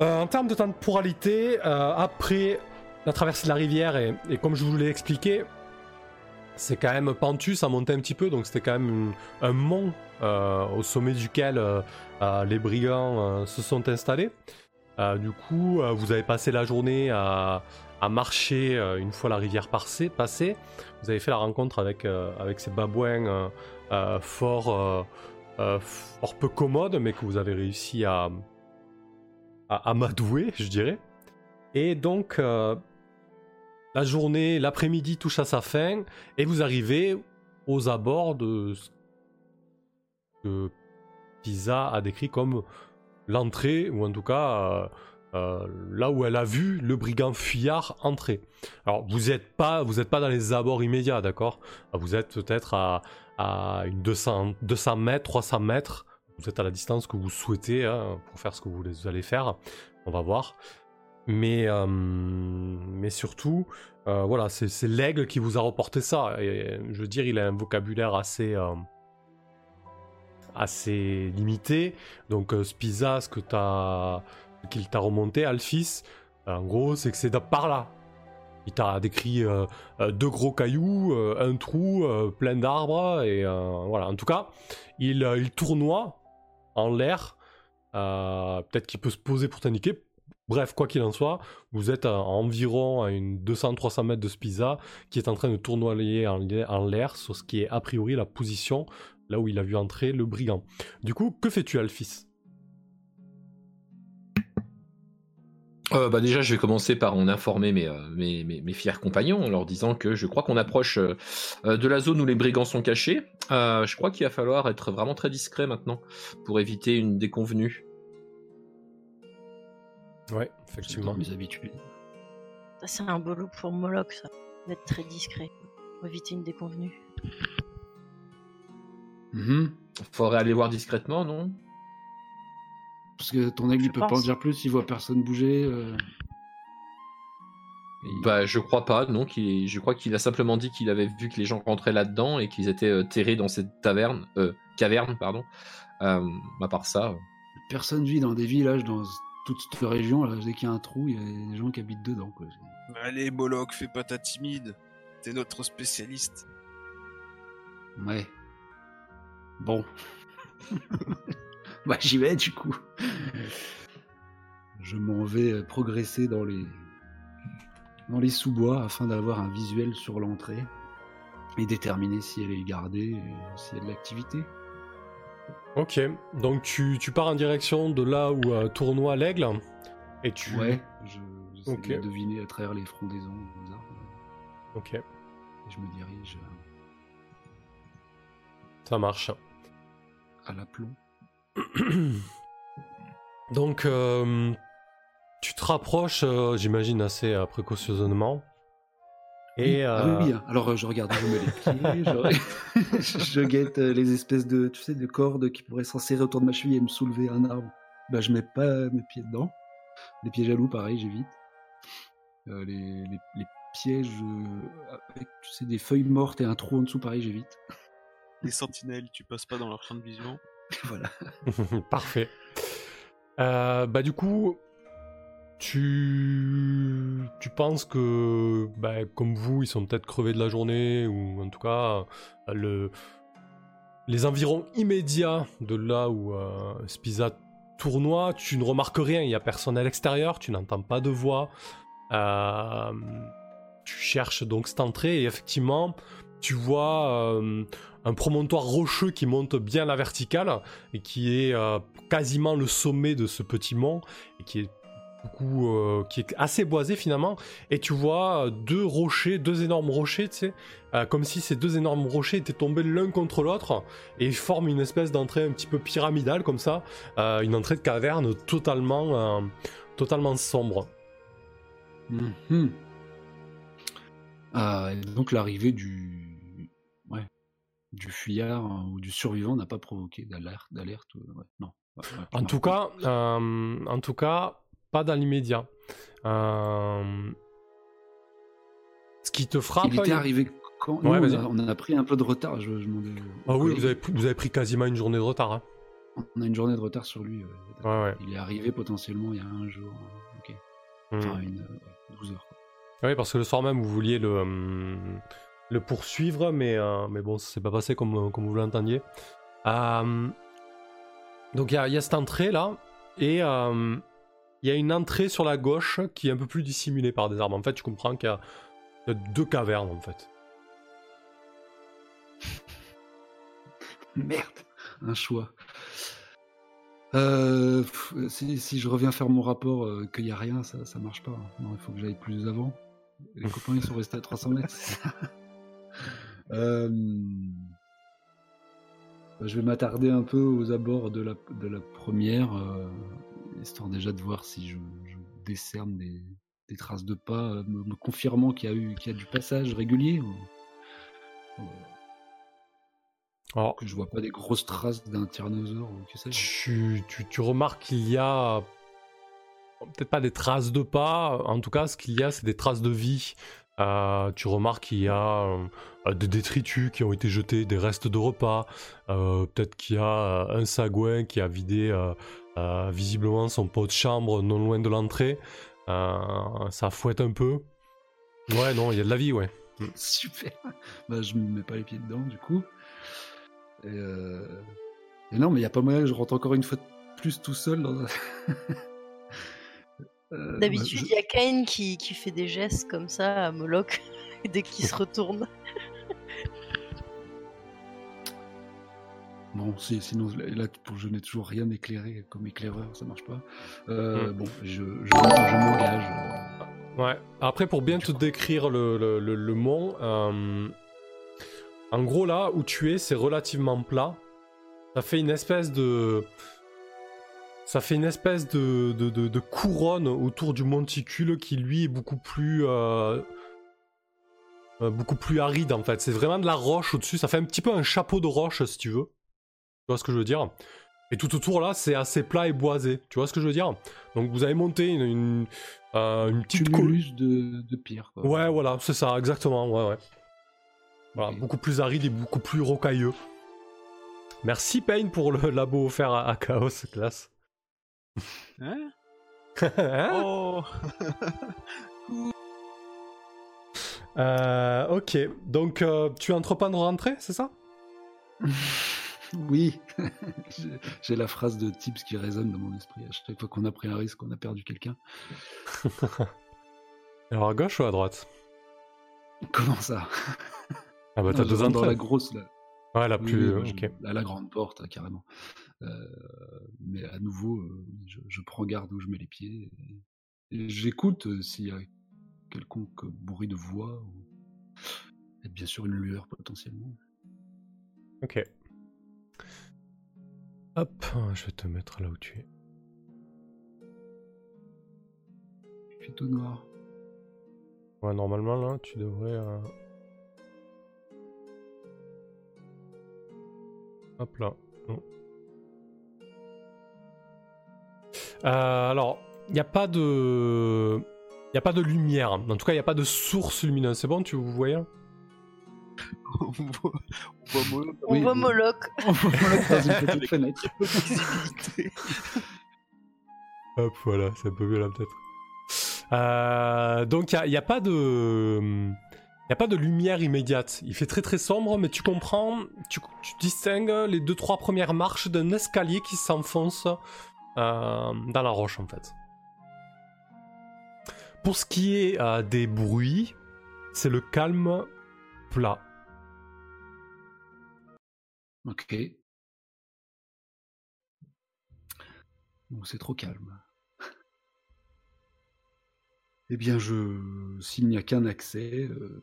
En termes de temporalité, après la traversée de la rivière, et comme je vous l'ai expliqué, c'est quand même pentu, ça montait un petit peu, donc c'était quand même un mont euh, au sommet duquel euh, euh, les brigands se sont installés. Du coup, vous avez passé la journée à, marcher une fois la rivière passée. Vous avez fait la rencontre avec, avec ces babouins fort, fort peu commode, mais que vous avez réussi à, à amadouer, je dirais. Et donc, la journée, l'après-midi touche à sa fin, et vous arrivez aux abords de ce que Pisa a décrit comme l'entrée, ou en tout cas euh, euh, là où elle a vu le brigand fuyard entrer. Alors vous n'êtes pas, vous pas dans les abords immédiats, d'accord? Vous êtes peut-être à, à une 200, 200 mètres, 300 mètres. Vous êtes à la distance que vous souhaitez hein, pour faire ce que vous allez faire. On va voir. Mais, euh, mais surtout, euh, voilà, c'est l'aigle qui vous a reporté ça. Et je veux dire, il a un vocabulaire assez, euh, assez limité. Donc, Spiza, ce qu'il t'a remonté, Alphys, en gros, c'est que c'est par là. Il t'a décrit deux gros cailloux, un trou, plein d'arbres, et voilà. En tout cas, il, il tournoie en l'air. Peut-être qu'il peut se poser pour t'indiquer. Bref, quoi qu'il en soit, vous êtes à, environ à une 200-300 mètres de Spiza qui est en train de tournoyer en, l'air sur ce qui est a priori la position là où il a vu entrer le brigand. Du coup, que fais-tu, Alphys? Euh, bah déjà, je vais commencer par en informer mes, euh, mes, fiers compagnons en leur disant que je crois qu'on approche euh, de la zone où les brigands sont cachés. je crois qu'il va falloir être vraiment très discret maintenant pour éviter une déconvenue. Ouais, effectivement. mes habitudes. Ça, c'est un beau pour Moloch, ça. D'être très discret. Pour éviter une déconvenue. Mm Faudrait aller voir discrètement, non? Parce que ton aigle, il peut pas en dire plus, il voit personne bouger. Euh. Bah, je crois pas, non. Je crois qu'il a simplement dit qu'il avait vu que les gens rentraient là-dedans et qu'ils étaient euh, terrés dans cette taverne, euh, caverne, pardon. Euh, à part ça. Personne vit dans des villages dans toute cette région, là, dès qu'il y a un trou, il y a des gens qui habitent dedans. Quoi. Allez, Moloch, fais pas ta timide. T'es notre spécialiste. Ouais. Bon. bah, j'y vais, du coup. Je m'en vais progresser dans les, dans les sous-bois afin d'avoir un visuel sur l'entrée et déterminer si elle est gardée et s'il y a de l'activité. Ok, donc tu, tu, pars en direction de là où euh, tournoie l'aigle et tu. Ouais, je, j'essaie de deviner à travers les frondaisons des arbres. Ok. Et je me dirige. Ça marche. À l'aplomb. donc, euh, tu te rapproches, euh, j'imagine, assez euh, précautionneusement. Et oui, ah oui, hein. alors je regarde, je me les pieds, je, je guette les espèces de, tu sais, de cordes qui pourraient s'enserrer autour de ma cheville et me soulever un arbre. Bah, je mets pas mes pieds dedans. Les pieds jaloux, pareil, j'évite. Euh, les, les, pièges avec, tu sais, des feuilles mortes et un trou en dessous, pareil, j'évite. Les sentinelles, tu passes pas dans leur champ de vision. voilà. Parfait. Euh, bah du coup, tu, tu penses que, bah, comme vous, ils sont peut-être crevés de la journée, ou en tout cas, le... les environs immédiats de là où euh, Spiza tournoie, tu ne remarques rien, il n'y a personne à l'extérieur, tu n'entends pas de voix. Euh, tu cherches donc cette entrée, et effectivement, tu vois euh, un promontoire rocheux qui monte bien la verticale, et qui est euh, quasiment le sommet de ce petit mont, et qui est euh, qui est assez boisé finalement, et tu vois euh, deux rochers, deux énormes rochers, tu sais, euh, comme si ces deux énormes rochers étaient tombés l'un contre l'autre, et forment une espèce d'entrée un petit peu pyramidale comme ça, une entrée de caverne totalement, totalement sombre. Mhm. donc l'arrivée du, ouais, du fuyard ou du survivant n'a pas provoqué d'alerte, d'alerte, non. en tout cas, en tout cas, pas dans l'immédiat. Euh, ce qui te frappe. Il était arrivé quand on, a, pris un peu de retard. Je, ah oui, vous avez, vous avez, pris quasiment une journée de retard. Hein. On a une journée de retard sur lui. Il est arrivé potentiellement il y a un jour. Ok. Enfin, hmm. une, 12 heures. Oui, parce que le soir même, vous vouliez le, euh, le poursuivre, mais, euh, mais bon, ça s'est pas passé comme, comme vous l'entendiez. donc il y, y, a cette entrée là, et il y a une entrée sur la gauche qui est un peu plus dissimulée par des arbres. En fait, tu comprends qu'il y, a deux cavernes en fait. Merde. un choix. Euh, si, si je reviens faire mon rapport euh, qu'il n'y a rien, ça, ça marche pas. Non, il faut que j'aille plus avant. Les copains, ils sont restés à 300 mètres. Euh, bah, je vais m'attarder un peu aux abords de la, de la première, euh, histoire déjà de voir si je, je décerne des, des traces de pas, euh, me, me confirmant qu'il y, a eu- qu'il y a du passage régulier. ou- ou Alors, que je vois pas des grosses traces d'un tyrannosaure ou que tu, tu, tu remarques qu'il y a peut-être pas des traces de pas, en tout cas, ce qu'il y a, c'est des traces de vie. Euh, tu remarques qu'il y a euh, des détritus qui ont été jetés, des restes de repas. Euh, peut-être qu'il y a un sagouin qui a vidé euh, visiblement son pot de chambre non loin de l'entrée. Euh, ça fouette un peu. Ouais, non, il y a de la vie, ouais. Super. Bah, je me mets pas les pieds dedans, du coup. Et, euh, et non, mais il y a pas moyen que je rentre encore une fois de plus tout seul. Dans... un- Euh, bah, D'habitude, je- il y a Kain qui, qui fait des gestes comme ça à Moloch dès qu'il se retourne. Sinon, là, pour je n'ai toujours rien éclairé comme éclaireur, ça marche pas. Euh, Mm. Bon, je, je, je m'engage. euh, Ouais. Après, pour bien te décrire le, le, le- le mont, euh, en gros, là où tu es, c'est relativement plat. Ça fait une espèce de. Ça fait une espèce de, de, de- de couronne autour du monticule qui, lui, est beaucoup plus. euh, beaucoup plus aride en fait. C'est vraiment de la roche au-dessus. Ça fait un petit peu un chapeau de roche si tu veux. Tu vois ce que je veux dire? Et tout autour là, c'est assez plat et boisé. Tu vois ce que je veux dire? Donc vous avez monté une, une, euh, une petite col- tumulus de, de pierre. Quoi. Ouais, voilà, c'est ça, exactement, ouais, ouais. Voilà, beaucoup plus aride et beaucoup plus rocailleux. Merci Payne pour le labo offert à, à Chaos, classe. Hein? Hein? Oh Euh, ok, donc euh, tu entreprends de rentrer, c'est ça? Oui, J'ai- la phrase de Tips qui résonne dans mon esprit. À chaque fois qu'on a pris un risque, on a perdu quelqu'un. Alors à gauche ou à droite? Comment ça? Ah bah t'as rentre dans la grosse là. Ouais, la plus... oui, je- à la grande porte, hein, carrément. Euh, mais à nouveau, euh, je, je prends garde où je mets les pieds. J'écoute euh, s'il y a quelconque bruit de voix. Ou... Et bien sûr une lueur potentiellement. Ok. Hop, je vais te mettre là où tu es. Il fait tout noir. Ouais, normalement là, tu devrais... euh, Hop là. Non. Euh, alors, il n'y a pas de... Il n'y a pas de lumière. En tout cas, il n'y a pas de source lumineuse. C'est bon, tu vous voyez? On voit on voit Moloch On Oui, voit. Moloch. On voit Moloch dans une petite fenêtre. Hop, voilà, c'est un peu mieux là peut-être. Euh, donc il n'y a, pas de... Il a pas de lumière immédiate. Il fait très très sombre, mais tu comprends, tu, tu distingues les deux trois premières marches d'un escalier qui s'enfonce euh, dans la roche en fait. Pour ce qui est euh, des bruits, c'est le calme plat. Ok. Bon, c'est trop calme. Eh bien, je, s'il n'y a qu'un accès, euh,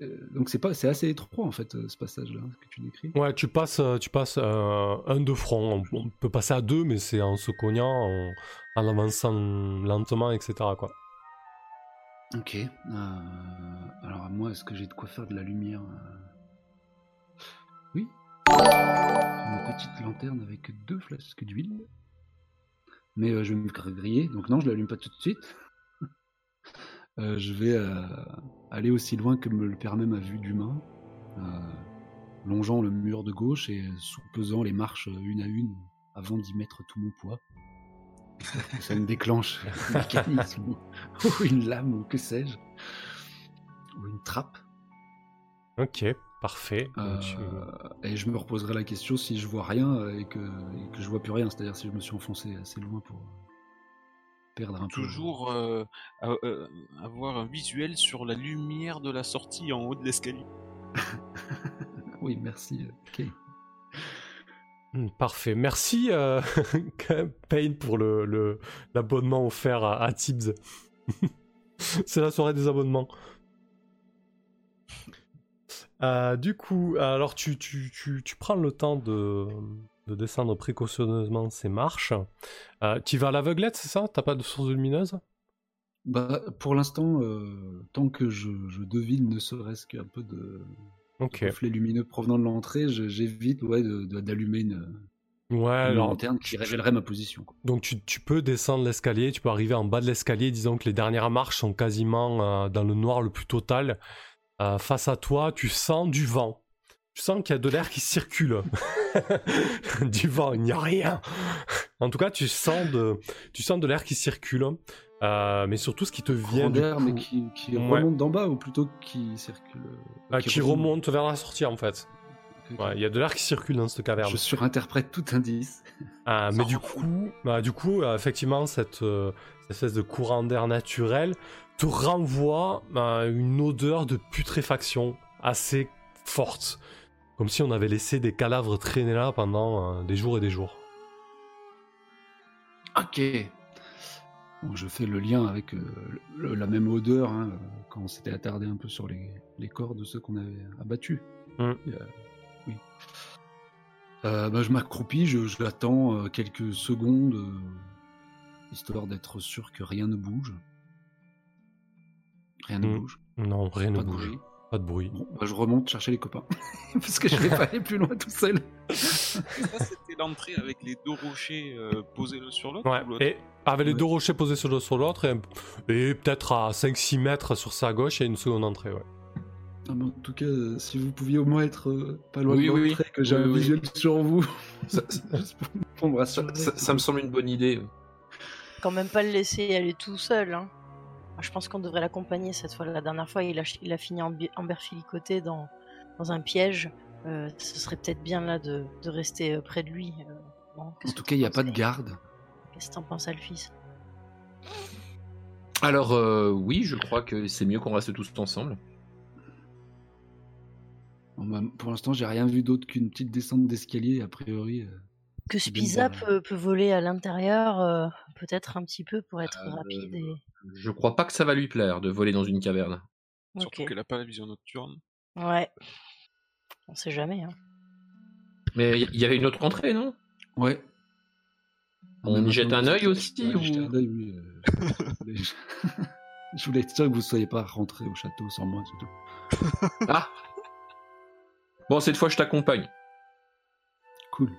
euh, donc c'est pas, c'est assez étroit en fait euh, ce passage-là ce que tu décris. Ouais, tu passes, tu passes un de front. On, on peut passer à deux, mais c'est en se cognant, en, en avançant lentement, etc. Quoi. Ok. alors moi, est-ce que j'ai de quoi faire de la lumière. Une petite lanterne avec deux flasques d'huile. Mais euh, je vais me griller, donc non, je l'allume pas tout de suite. Euh, je vais euh, aller aussi loin que me le permet ma vue d'humain, longeant le mur de gauche et sous-pesant les marches une à une avant d'y mettre tout mon poids. Ça me déclenche un mécanisme ou une lame ou que sais-je, ou une trappe. Ok, parfait. Euh, tu- et je me reposerai la question si je vois rien et que, et que je vois plus rien, c'est-à-dire si je me suis enfoncé assez loin pour perdre un peu. Toujours euh, euh, avoir un visuel sur la lumière de la sortie en haut de l'escalier. Oui, merci. Ok. Hmm, Parfait. Merci euh, Payne pour le le- l'abonnement offert à, à Tibbs. C'est la soirée des abonnements. Euh, du coup, alors tu, tu, tu, tu prends le temps de, de descendre précautionneusement ces marches. Euh, tu vas à l'aveuglette, c'est ça? T'as pas de source lumineuse? Bah, pour l'instant, euh, tant que je, je devine ne serait-ce qu'un peu de Ok. reflet lumineux provenant de l'entrée, j'évite ouais, d'allumer une, Ouais, alors lanterne qui révélerait ma position. quoi. Donc tu, tu peux descendre l'escalier, tu peux arriver en bas de l'escalier, disons que les dernières marches sont quasiment euh, dans le noir le plus total. Euh, face à toi, tu sens du vent. Tu sens qu'il y a de l'air qui circule. du vent, il n'y a rien. En tout cas, tu sens de, tu sens de l'air qui circule. Euh, mais surtout, ce qui te vient du coup- mais qui, qui Ouais. remonte d'en bas ou plutôt qui circule. euh, qui remonte vers la sortie en fait. Ouais, Il y a de l'air qui circule dans cette caverne. Je surinterprète tout indice. Ah, mais du coup, bah, du coup, effectivement, cette, euh, cette espèce de courant d'air naturel te renvoie à une odeur de putréfaction assez forte, comme si on avait laissé des cadavres traîner là pendant euh, des jours et des jours. Ok. Je fais le lien avec euh, le- la même odeur hein, euh, quand on s'était attardé un peu sur les, les corps de ceux qu'on avait abattus. Mm. Oui. Euh, bah, je m'accroupis, je, je l'attends euh, quelques secondes, euh, histoire d'être sûr que rien ne bouge. Rien ne Mm. bouge. Non, rien ne bouge, pas de bruit. Bon, bah, je remonte chercher les copains. Parce que je vais pas aller plus loin tout seul. Ça, c'était l'entrée avec les deux rochers euh, posés l'un sur l'autre Ouais, ou et avec les Ouais. deux rochers posés sur l'un sur l'autre, et, et peut-être à 5-6 mètres sur sa gauche, il y a une seconde entrée. Ouais. Ah, mais en tout cas, euh, si vous pouviez au moins être euh, pas loin Oui, de oui, oui. l'entrée, que j'ai Oui, un oui. visuel sur vous, ça- ça me semble une bonne idée. Quand même pas le laisser aller tout seul. Hein. Je pense qu'on devrait l'accompagner cette fois. La dernière fois, il a, il a fini en, berfilicoté dans, dans un piège. Euh, ce serait peut-être bien là de, de rester euh, près de lui. euh, En tout cas, il n'y a pas de garde. Qu'est-ce que t'en penses, Alphys? Alors euh, oui, je crois que c'est mieux qu'on reste tous ensemble. Bon, bah, pour l'instant, j'ai rien vu d'autre qu'une petite descente d'escalier, a priori. Que Spiza peut, peut voler à l'intérieur, euh, peut-être un petit peu pour être Euh, rapide. Et... Je crois pas que ça va lui plaire de voler dans une caverne. Surtout Ok. qu'elle a pas la vision nocturne. Ouais. On sait jamais. Hein. Mais il y avait une autre entrée, non? Ouais. On y jette un œil aussi, ou- un œil, oui. euh, je voulais- Je voulais être sûr que vous ne soyez pas rentré au château sans moi, c'est tout. Ah Bon, cette fois, je t'accompagne. Cool.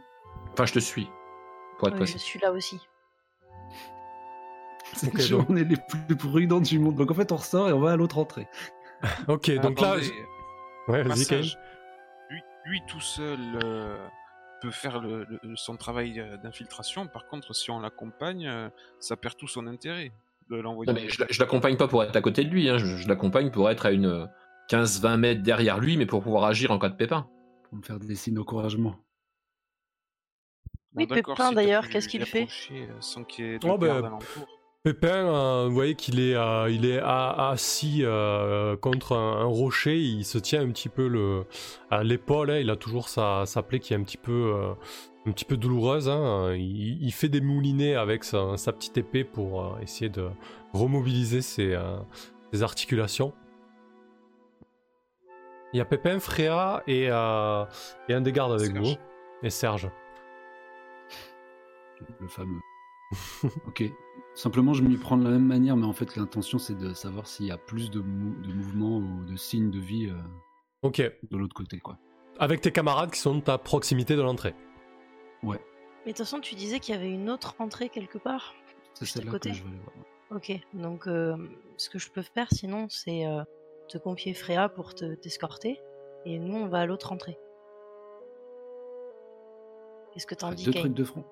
Enfin, je te suis. Pour être Oui, précis. je suis là aussi. C'est Ok, que donc- on est les plus prudents du monde. Donc en fait, on ressort et on va à l'autre entrée. Ok, donc là. Attendez, Ouais, vas-y. Lui, lui tout seul euh, peut faire le- le- son travail euh, d'infiltration. Par contre, si on l'accompagne, euh, ça perd tout son intérêt de l'envoyer. Non, mais je, je l'accompagne pas pour être à côté de lui, hein. je, je l'accompagne pour être à une 15-20 mètres derrière lui, mais pour pouvoir agir en cas de pépin. Pour me faire des signes d'encouragement. Oui, d'accord, Pépin, si d'ailleurs, qu'est-ce qu'il fait? euh, Sans qu'il y ait de Oh, ben. Pépin, euh, vous voyez qu'il est, euh, il est assis euh, contre un, un rocher, il se tient un petit peu le, à l'épaule, hein, il a toujours sa, sa plaie qui est un petit peu, euh, un petit peu douloureuse. hein, il, il fait des moulinets avec sa, sa petite épée pour euh, essayer de remobiliser ses, euh, ses articulations. Il y a Pépin, Fréa et, euh, et un des gardes avec Serge. vous, et Serge. Le fameux. ok. Simplement, je m'y prends de la même manière, mais en fait, l'intention, c'est de savoir s'il y a plus de, mou- de mouvements ou de signes de vie euh, Ok, de l'autre côté, quoi. avec tes camarades qui sont à proximité de l'entrée. Mais de toute façon, tu disais qu'il y avait une autre entrée quelque part. C'est celle-là côté que je aller voir. Ok, donc euh, ce que je peux faire sinon, c'est euh, te confier Freya pour te t'escorter, et nous on va à l'autre entrée. Qu'est-ce que t'en dis, Deux trucs de front.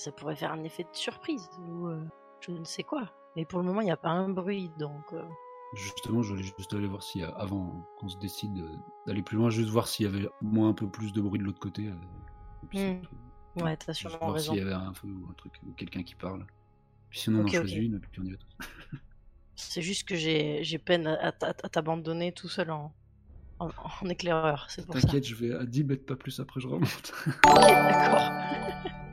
Ça pourrait faire un effet de surprise ou euh, je ne sais quoi. Mais pour le moment, il n'y a pas un bruit, donc euh, Justement, je voulais juste aller voir y a, avant qu'on se décide euh, d'aller plus loin, juste voir s'il y avait au moins un peu plus de bruit de l'autre côté. euh, et puis tout. ouais, t'as sûrement voir raison. s'il y avait un feu ou un truc, ou quelqu'un qui parle. Puis sinon, on en choisit une, et puis on y va tous. C'est juste que j'ai peine à, t'abandonner tout seul en, en, en éclaireur. T'inquiète, je vais à 10 mètres pas plus après je remonte. D'accord.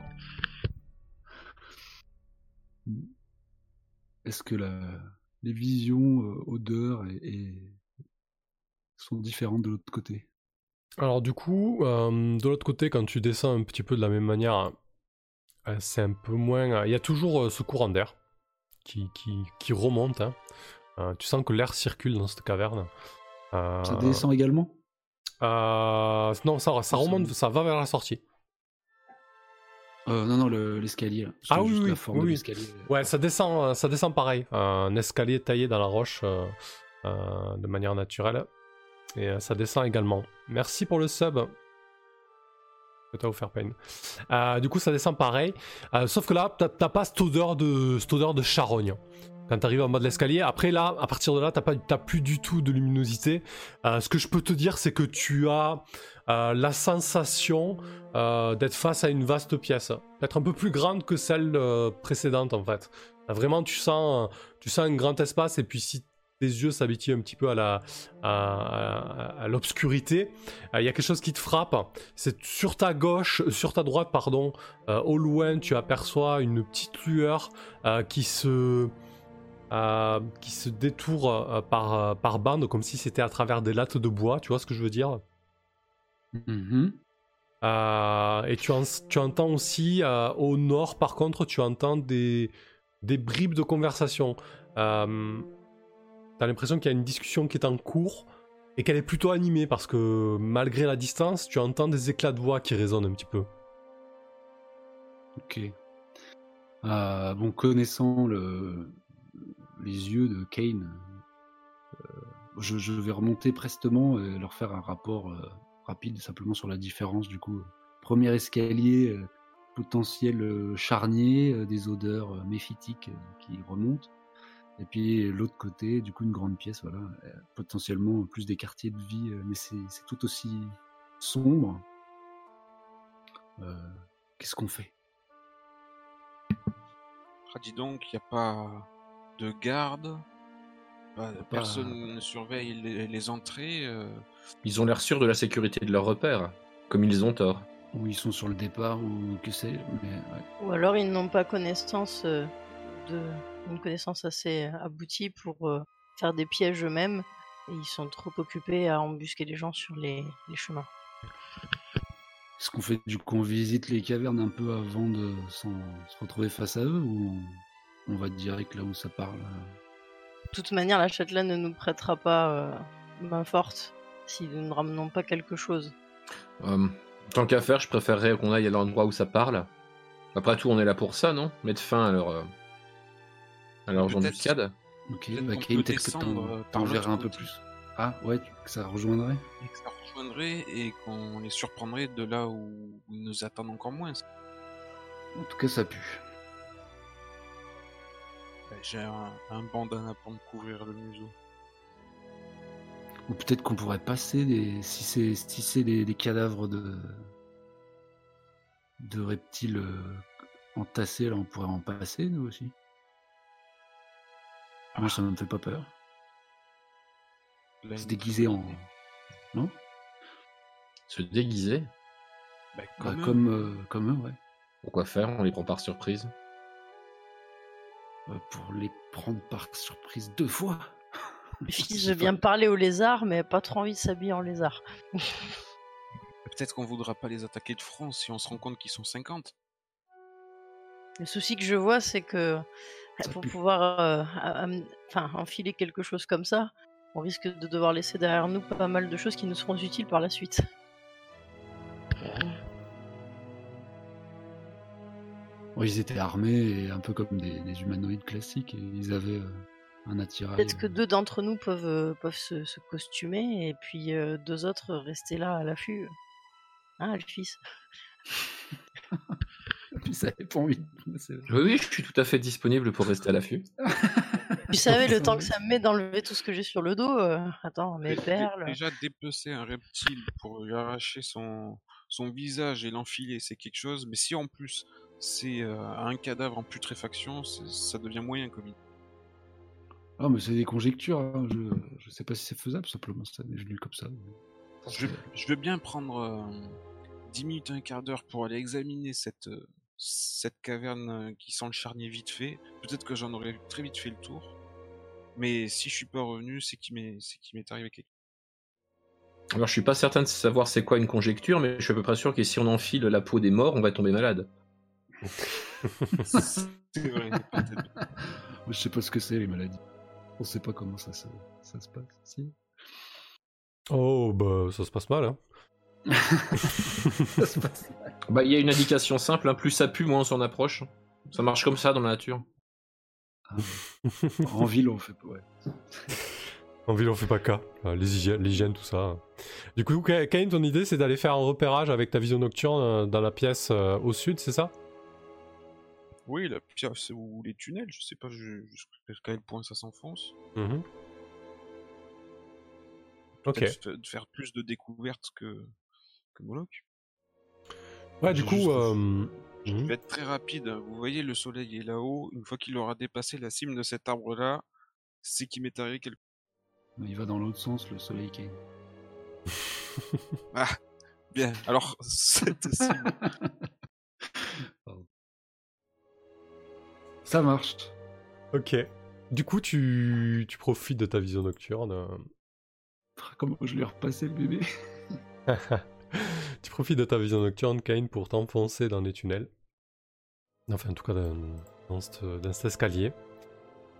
Est-ce que la, les visions, euh, odeurs et, et- sont différentes de l'autre côté? Alors du coup, euh, de l'autre côté, quand tu descends un petit peu de la même manière, euh, c'est un peu moins... Il y a toujours euh, ce courant d'air qui, qui, qui remonte. hein. Tu sens que l'air circule dans cette caverne. Ça descend également? non, ça, remonte, monte. ça va vers la sortie. Euh, Non, non, le- l'escalier. Ah oui, oui, oui. Ouais, ça descend, euh, ça descend pareil. Un escalier taillé dans la roche euh, de manière naturelle. Et ça descend également. Merci pour le sub. Que t'as offert Pain. Euh, du coup, ça descend pareil. Sauf que là, t'as pas cette odeur de, cette odeur de charogne. Quand t'arrives en bas de l'escalier, après là, à partir de là, t'as pas, t'as plus du tout de luminosité. Euh, ce que je peux te dire, c'est que tu as euh, la sensation euh, d'être face à une vaste pièce, peut-être un peu plus grande que celle euh, précédente en fait. Vraiment, tu sens, tu sens un grand espace et puis si tes yeux s'habituent un petit peu à la, à, l'obscurité, il y a quelque chose qui te frappe. C'est sur ta gauche, sur ta droite, pardon, au loin, tu aperçois une petite lueur qui se euh, qui se par, euh, par bande, comme si c'était à travers des lattes de bois, tu vois ce que je veux dire? Mhm. euh, et tu, en- tu entends aussi euh, au nord, par contre, tu entends des, des bribes de conversation. Euh, T'as l'impression qu'il y a une discussion qui est en cours et qu'elle est plutôt animée parce que malgré la distance, tu entends des éclats de voix qui résonnent un petit peu. Ok. Euh, bon, connaissant le, les yeux de Kane, je, je vais remonter prestement et leur faire un rapport rapide simplement sur la différence du coup. Premier escalier, euh, potentiel euh, charnier, euh, des odeurs euh, méphitiques euh, qui remontent. Et puis l'autre côté, du coup, une grande pièce, voilà, euh, potentiellement plus des quartiers de vie, euh, mais c'est tout aussi sombre. Euh, Qu'est-ce qu'on fait? Ah, dis donc, il n'y a pas de garde, pas- pas- personne ne surveille les, les entrées. euh, Ils ont l'air sûrs de la sécurité de leur repère, comme ils ont tort. Ou ils sont sur le départ, ou que c'est, mais ouais. Ou alors ils n'ont pas connaissance euh, de une connaissance assez aboutie pour euh, faire des pièges eux-mêmes et ils sont trop occupés à embusquer les gens sur les, les chemins. Est-ce qu'on fait du coup on visite les cavernes un peu avant de s'en- se retrouver face à eux ou on, on va direct là où ça parle De toute manière, la châtelaine ne nous prêtera pas euh, main forte si nous ne ramenons pas quelque chose. Euh, tant qu'à faire, je préférerais qu'on aille à l'endroit où ça parle. Après tout, on est là pour ça, non? Mettre fin à leur, euh, à leur embuscade. Ok, Peut-être bah peut que euh, t'en par verras un peu plus. Ah ouais, que ça rejoindrait et que ça rejoindrait et qu'on les surprendrait de là où où ils nous attendent encore moins. En tout cas, ça pue. J'ai un, un bandana pour me couvrir le museau. Ou peut-être qu'on pourrait passer des. Si c'est si c'est des, des cadavres de. de reptiles euh, entassés, là, on pourrait en passer, nous aussi. Moi, ça me fait pas peur. Se déguiser en. Non? Se déguiser? Bah, comme eux. comme, euh, comme eux, ouais. Pourquoi faire? On les prend par surprise. Euh, pour les prendre par surprise deux fois. Je viens parler aux lézards, mais pas trop envie de s'habiller en lézard. Peut-être qu'on voudra pas les attaquer de front si on se rend compte qu'ils sont 50. Le souci que je vois, c'est que Ça pour pue. pouvoir euh, am- enfin, enfiler quelque chose comme ça, on risque de devoir laisser derrière nous pas mal de choses qui nous seront utiles par la suite. Bon, ils étaient armés et un peu comme des, des humanoïdes classiques. Et ils avaient euh, un attirail. Peut-être que deux d'entre nous peuvent, euh, peuvent se, se costumer et puis euh, deux autres rester là à l'affût. Hein, Alphys? Puis ça dépend, oui. Oui, je suis tout à fait disponible pour rester à l'affût. Tu savais le temps que ça me met d'enlever tout ce que j'ai sur le dos euh, Attends, mes perles. Déjà, dépecer un reptile pour lui arracher son, son visage et l'enfiler, c'est quelque chose. Mais si en plus c'est euh, un cadavre en putréfaction, ça devient moyen comique. Ah, mais c'est des conjectures. hein, Je, je sais pas si c'est faisable, simplement. Ça m'est venu comme ça. Je, je veux bien prendre euh, 10 minutes, un quart d'heure pour aller examiner cette, euh, cette caverne euh, qui sent le charnier vite fait. Peut-être que j'en aurais très vite fait le tour. Mais si je suis pas revenu, c'est qu'il m'est c'est qu'il m'est arrivé quelque Alors, je suis pas certain de savoir c'est quoi une conjecture, mais je suis à peu près sûr que si on enfile la peau des morts, on va tomber malade. C'est vrai. Je sais pas ce que c'est, les maladies. On sait pas comment ça se, ça se passe. Si. Oh, bah, ça se passe mal, hein. Ça se passe. Bah, il y a une indication simple, hein, plus ça pue, moins on s'en approche. Ça marche comme ça dans la nature. En ville, on fait pas. Ouais. En ville, on fait pas cas. Euh, les hygiènes, l'hygiène, tout ça. Du coup, Ka- Kane, ton idée, c'est d'aller faire un repérage avec ta vision nocturne euh, dans la pièce euh, au sud, c'est ça? Oui, la pièce ou les tunnels, je sais pas ju- jusqu'à quel point ça s'enfonce. Mhm. Ok. Fa- de faire plus de découvertes que, que Moloch. Ouais, du coup. juste- euh, Je mhm. vais être très rapide. Vous voyez, le soleil est là-haut. Une fois qu'il aura dépassé la cime de cet arbre-là, c'est qu'il m'est arrivé quelque Il va dans l'autre sens, le soleil qui est. Ah, bien. Alors, cette cime. Ça marche. Ok. Du coup, tu, tu profites de ta vision nocturne. euh, Comment je lui ai repassé le bébé tu profites de ta vision nocturne, Kane, pour t'enfoncer dans les tunnels. Enfin, en tout cas, dans, dans, cet, dans cet escalier.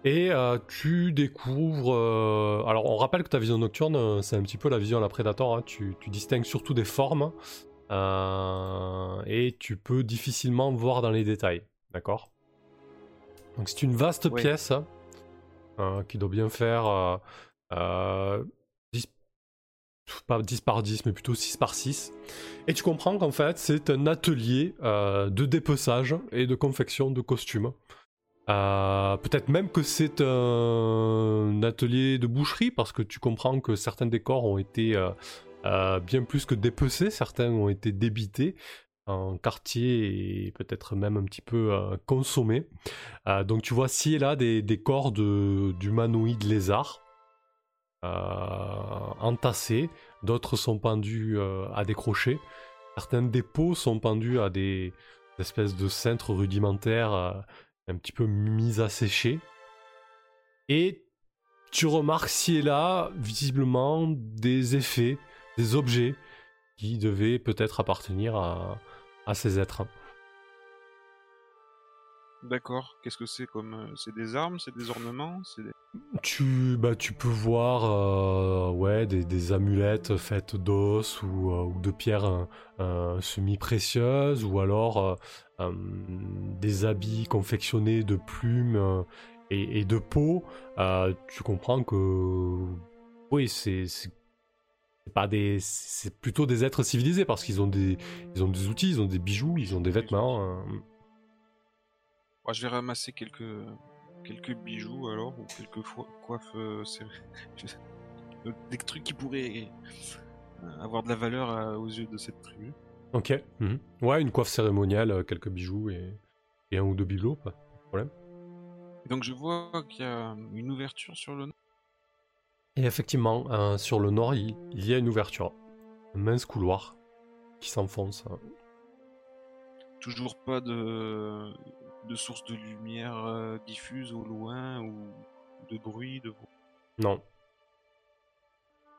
Et euh, tu découvres. euh, Alors, on rappelle que ta vision nocturne, c'est un petit peu la vision à la Predator. hein. Tu, tu distingues surtout des formes. euh, et tu peux difficilement voir dans les détails. D'accord? Donc, c'est une vaste pièce euh, qui doit bien faire. euh, euh, 10 pas 10 par 10, mais plutôt 6 par 6. Et tu comprends qu'en fait, c'est un atelier euh, de dépeçage et de confection de costumes. Euh, Peut-être même que c'est un atelier de boucherie, parce que tu comprends que certains décors ont été euh, euh, bien plus que dépecés, certains ont été débités en quartier et peut-être même un petit peu euh, consommés. Euh, donc tu vois ci et là des, des corps de- d'humanoïdes lézards euh, entassés, d'autres sont pendus à des crochets, certains dépôts sont pendus à des espèces de cintres rudimentaires un petit peu mis à sécher. Et tu remarques ci et là, visiblement, des effets, des objets qui devaient peut-être appartenir à, à ces êtres. D'accord. Qu'est-ce que c'est comme. euh, C'est des armes C'est des ornements C'est des... Tu, bah, tu peux voir euh, ouais, des, des amulettes faites d'os ou, euh, ou de pierres euh, euh, semi-précieuses ou alors des habits confectionnés de plumes et, et de peau. Tu comprends que oui, c'est pas des c'est plutôt des êtres civilisés parce qu'ils ont des ils ont des outils, ils ont des bijoux, ils ont des vêtements. euh. Ouais, je vais ramasser quelques quelques bijoux alors ou quelques coiffes. euh, Des trucs qui pourraient euh, avoir de la valeur aux yeux de cette tribu. Ok. mhm. Ouais, une coiffe cérémoniale, quelques bijoux et, et un ou deux bibelots, pas de problème. Donc je vois qu'il y a une ouverture sur le nord. Et effectivement, euh, sur le nord, il, il y a une ouverture. Un mince couloir qui s'enfonce. Toujours pas de de source de lumière euh, diffuse au loin ou de bruit de Non.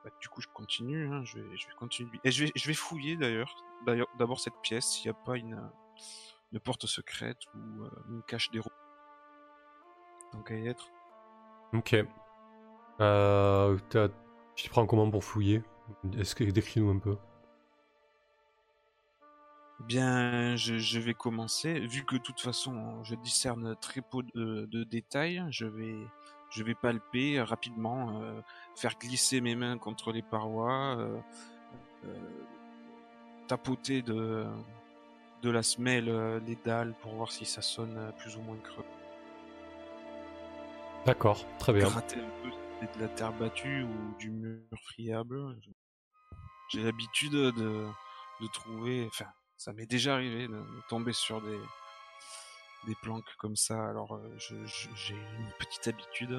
Bah, du coup, je continue, hein, je, vais, je vais continuer. Et je vais, je vais fouiller d'ailleurs, d'ailleurs, d'abord cette pièce, s'il n'y a pas une, une porte secrète ou euh, une cache des roues. Donc à y être. Ok. Euh, tu te prends comment pour fouiller? Est-ce que décris-nous un peu Bien, je, je vais commencer. Vu que de toute façon, je discerne très peu de, de détails, je vais, je vais palper rapidement, euh, faire glisser mes mains contre les parois, euh, euh, tapoter de, de la semelle les dalles pour voir si ça sonne plus ou moins creux. D'accord, très bien. gratter un peu c'est de la terre battue ou du mur friable. J'ai l'habitude de, de trouver, enfin, ça m'est déjà arrivé de, de tomber sur des, des planques comme ça. Alors, euh, je- je- j'ai une petite habitude.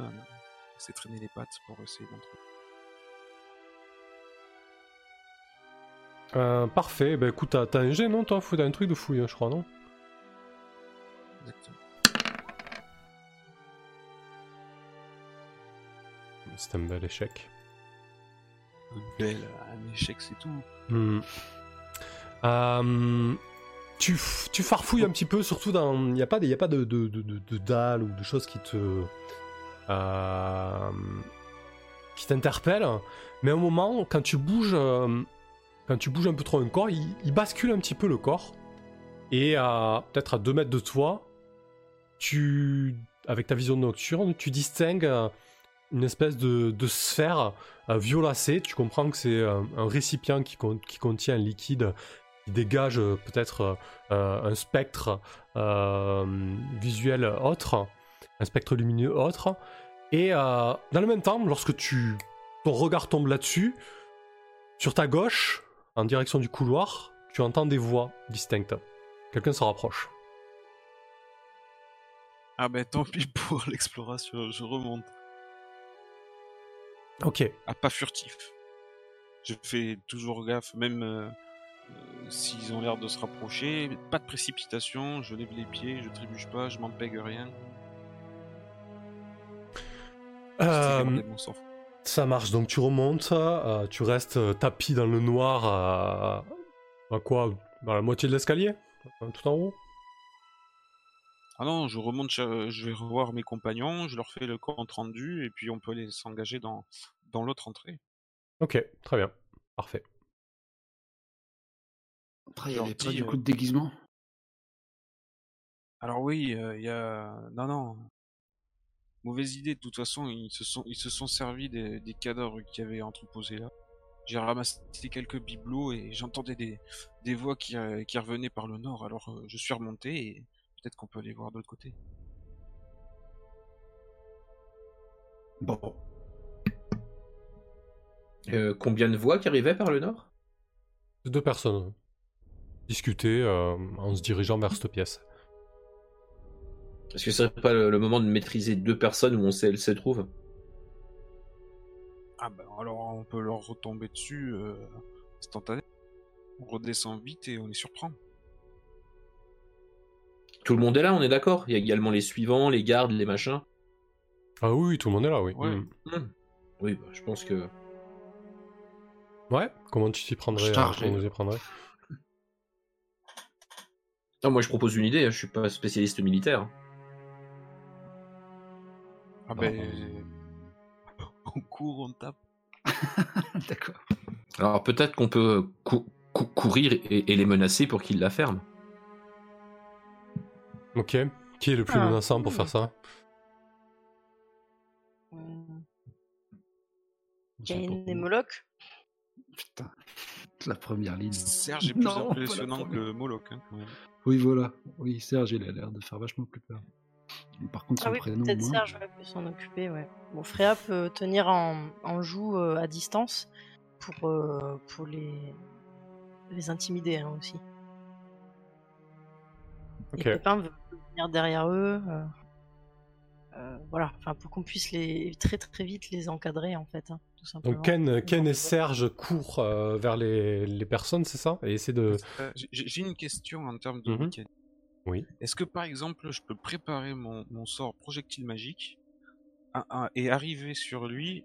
laisser traîner les pattes pour essayer d'entrer. Euh, parfait, bah écoute, t'as t'as un jet, non, toi? Faut un truc de fouille, hein, je crois, non? Exactement. C'est un bel échec. Un bel, un échec, c'est tout. Hmm. Euh, tu, farfouilles un petit peu, surtout dans. Il n'y a pas, de- y a pas de, de, de, de- de dalles ou de choses qui te. euh, qui t'interpellent. Mais un moment, quand tu bouges. euh, quand tu bouges un peu trop un corps, il, il bascule un petit peu le corps. Et à peut-être à 2 mètres de toi, tu. Avec ta vision nocturne, tu distingues une espèce de, de sphère euh, violacée. Tu comprends que c'est un, un récipient qui, con- qui contient un liquide qui dégage euh, peut-être euh, euh, un spectre euh, visuel autre, un spectre lumineux autre. Et euh, dans le même temps, lorsque tu, ton regard tombe là-dessus, sur ta gauche, en direction du couloir, tu entends des voix distinctes. Quelqu'un se rapproche. Ah ben tant pis pour l'exploration, je remonte. Ok. Ah, pas furtif. Je fais toujours gaffe, même euh, euh, s'ils ont l'air de se rapprocher. Pas de précipitation, je lève les pieds, je trébuche pas, je m'empègue rien. Euh. Ça marche, donc tu remontes, euh, tu restes tapis dans le noir à, à quoi? Dans la moitié de l'escalier? Tout en haut? Ah non, je remonte, je vais revoir mes compagnons, je leur fais le compte rendu, et puis on peut aller s'engager dans, dans l'autre entrée. Ok, très bien. Parfait. Après, il y avait pas du euh, coup de déguisement. Alors oui, euh, il y a... Non, non. Mauvaise idée, de toute façon, ils se sont, ils se sont servis des, des cadavres qu'il y avait entreposés là. J'ai ramassé quelques bibelots et j'entendais des, des voix qui, euh, qui revenaient par le nord, alors euh, je suis remonté et peut-être qu'on peut aller voir de l'autre côté. Bon. Euh, combien de voix qui arrivaient par le nord? Deux personnes discuter euh, en se dirigeant vers cette pièce. Est-ce que ce serait pas le, le moment de maîtriser deux personnes où on sait elles se trouvent Ah ben alors on peut leur retomber dessus euh, instantanément. On redescend vite et on les surprend. Tout le monde est là, on est d'accord Il y a également les suivants, les gardes, les machins. Ah oui, tout le monde est là, oui. Ouais. Mm. Hmm. Oui, bah, je pense que. Ouais, comment tu t'y prendrais euh, Comment vous y prendrais Non, moi je propose une idée, hein, je suis pas spécialiste militaire. Ah ben... on court, on tape. D'accord. Alors peut-être qu'on peut cou- cou- courir et, et les menacer pour qu'ils la ferment. Ok. Qui est le plus Ah. menaçant pour faire ça? Kane et. Moloch? Putain. La première ligne. Serge est plus Non, impressionnant que. Moloch, hein, quand même. Oui, voilà. Oui, Serge, il a l'air de faire vachement plus peur. Par contre, son Ah oui, prénom, peut-être Serge peut s'en occuper, ouais. Bon, Freya peut tenir en, en joue euh, à distance pour, euh, pour les, les intimider hein, aussi. Ok. Et Pépin veut venir derrière eux. euh, euh, voilà, enfin pour qu'on puisse les très très vite les encadrer en fait, hein, tout simplement. Donc Ken, Ken et. Serge courent euh, vers les, les personnes, c'est ça? Et essaient de... Euh, j'ai- une question en termes de Mhm. Oui. Est-ce que par exemple, je peux préparer mon, mon sort projectile magique à- à- et arriver sur lui,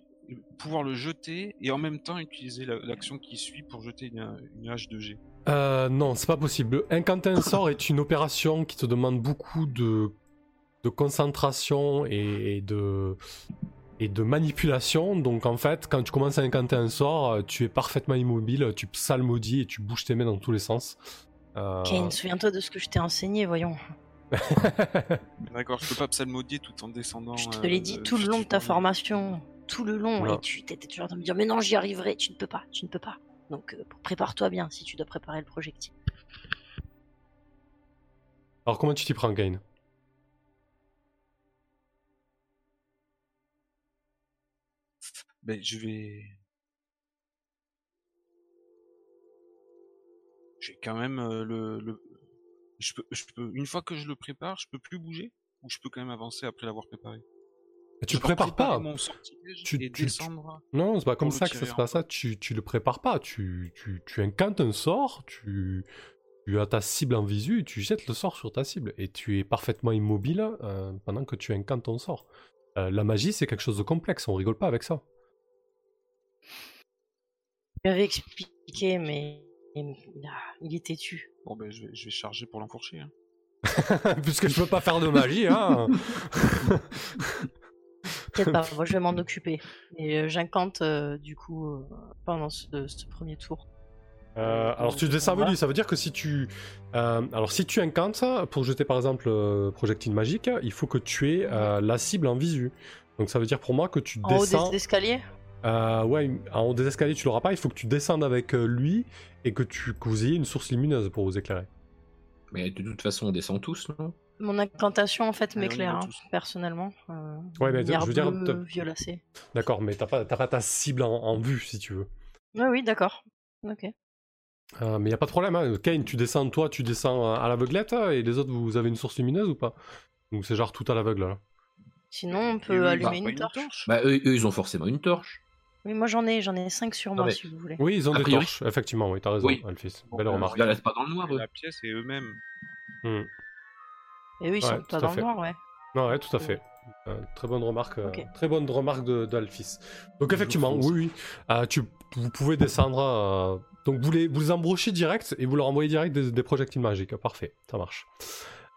pouvoir le jeter et en même temps utiliser la- l'action qui suit pour jeter une, une hache de G Euh, non, c'est pas possible. Incanter un sort est une opération qui te demande beaucoup de, de concentration et, et de, et de manipulation. Donc en fait, quand tu commences à incanter un sort, euh, tu es parfaitement immobile, tu psalmodies et tu bouges tes mains dans tous les sens. Euh, Kane, souviens-toi de ce que je t'ai enseigné, voyons. D'accord, je peux pas psalmodier tout en descendant. Je te euh, l'ai dit tout le long de ta formation, tout le long, et tu étais toujours en train de me dire mais non j'y arriverai, tu ne peux pas, tu ne peux pas. Donc euh, prépare-toi bien si tu dois préparer le projectile. Alors comment tu t'y prends, Gain Ben, je vais. J'ai quand même euh, le, le... Je peux, je peux, une fois que je le prépare, je peux plus bouger Ou je peux quand même avancer après l'avoir préparé? Tu Je prépares pas. mon Tu- et tu- descendre. Non, c'est pas comme ça que ça se passe. Ça, tu, tu le prépares pas. Tu, tu, tu incantes un sort, tu, tu as ta cible en visu tu jettes le sort sur ta cible. Et tu es parfaitement immobile euh, pendant que tu incantes ton sort. Euh, la magie, c'est quelque chose de complexe. On rigole pas avec ça. Je lui avais expliqué, mais il, il est têtu. Bon, ben, je vais, je vais charger pour l'enfourcher. Hein. Puisque je peux pas faire de magie, hein. T'inquiète pas, moi je vais m'en occuper. Et euh, j'incante euh, du coup euh, pendant ce, ce premier tour. Euh, alors tu lui, ça veut dire que si tu, euh, alors si tu incantes pour jeter par exemple euh, projectile magique, il faut que tu aies euh, la cible en visu. Donc ça veut dire pour moi que tu En haut descends. des escaliers? Euh, ouais, en haut des escaliers, tu l'auras pas. Il faut que tu descendes avec lui et que, tu, que vous ayez une source lumineuse pour vous éclairer. Mais de toute façon, on descend tous, non? Mon incantation en fait y m'éclaire, hein, personnellement. Euh, Ouais, mais lumière je veux dire. D'accord, mais t'as pas, t'as pas ta cible en, en vue si tu veux. Ouais, oui, d'accord. Ok. Euh, mais y a pas de problème. Hein. Kane, tu descends, toi, tu descends à l'aveuglette et les autres, vous avez une source lumineuse ou pas? Ou c'est genre tout à l'aveugle là Sinon, on peut allumer bah, une pas torche. Bah, eux, eux, ils ont forcément une torche. Oui, moi j'en ai, j'en ai 5 sur moi mais- si vous voulez. Oui, ils ont A des priori- torches, effectivement, oui, t'as raison, Oui. Alphys. Belle remarque. Ils la laissent pas dans le noir, eux. La pièce et eux-mêmes. Hmm. Et eux ils Ouais, sont tout pas à dans fait. le noir, ouais. Non, ouais, tout à fait. Euh, très bonne remarque, euh, Ok. très bonne remarque de, d'Alphys. Donc effectivement, oui, oui, euh, tu, vous pouvez descendre. euh, donc vous les, vous les embrochez direct et vous leur envoyez direct des, des projectiles magiques. Parfait, ça marche.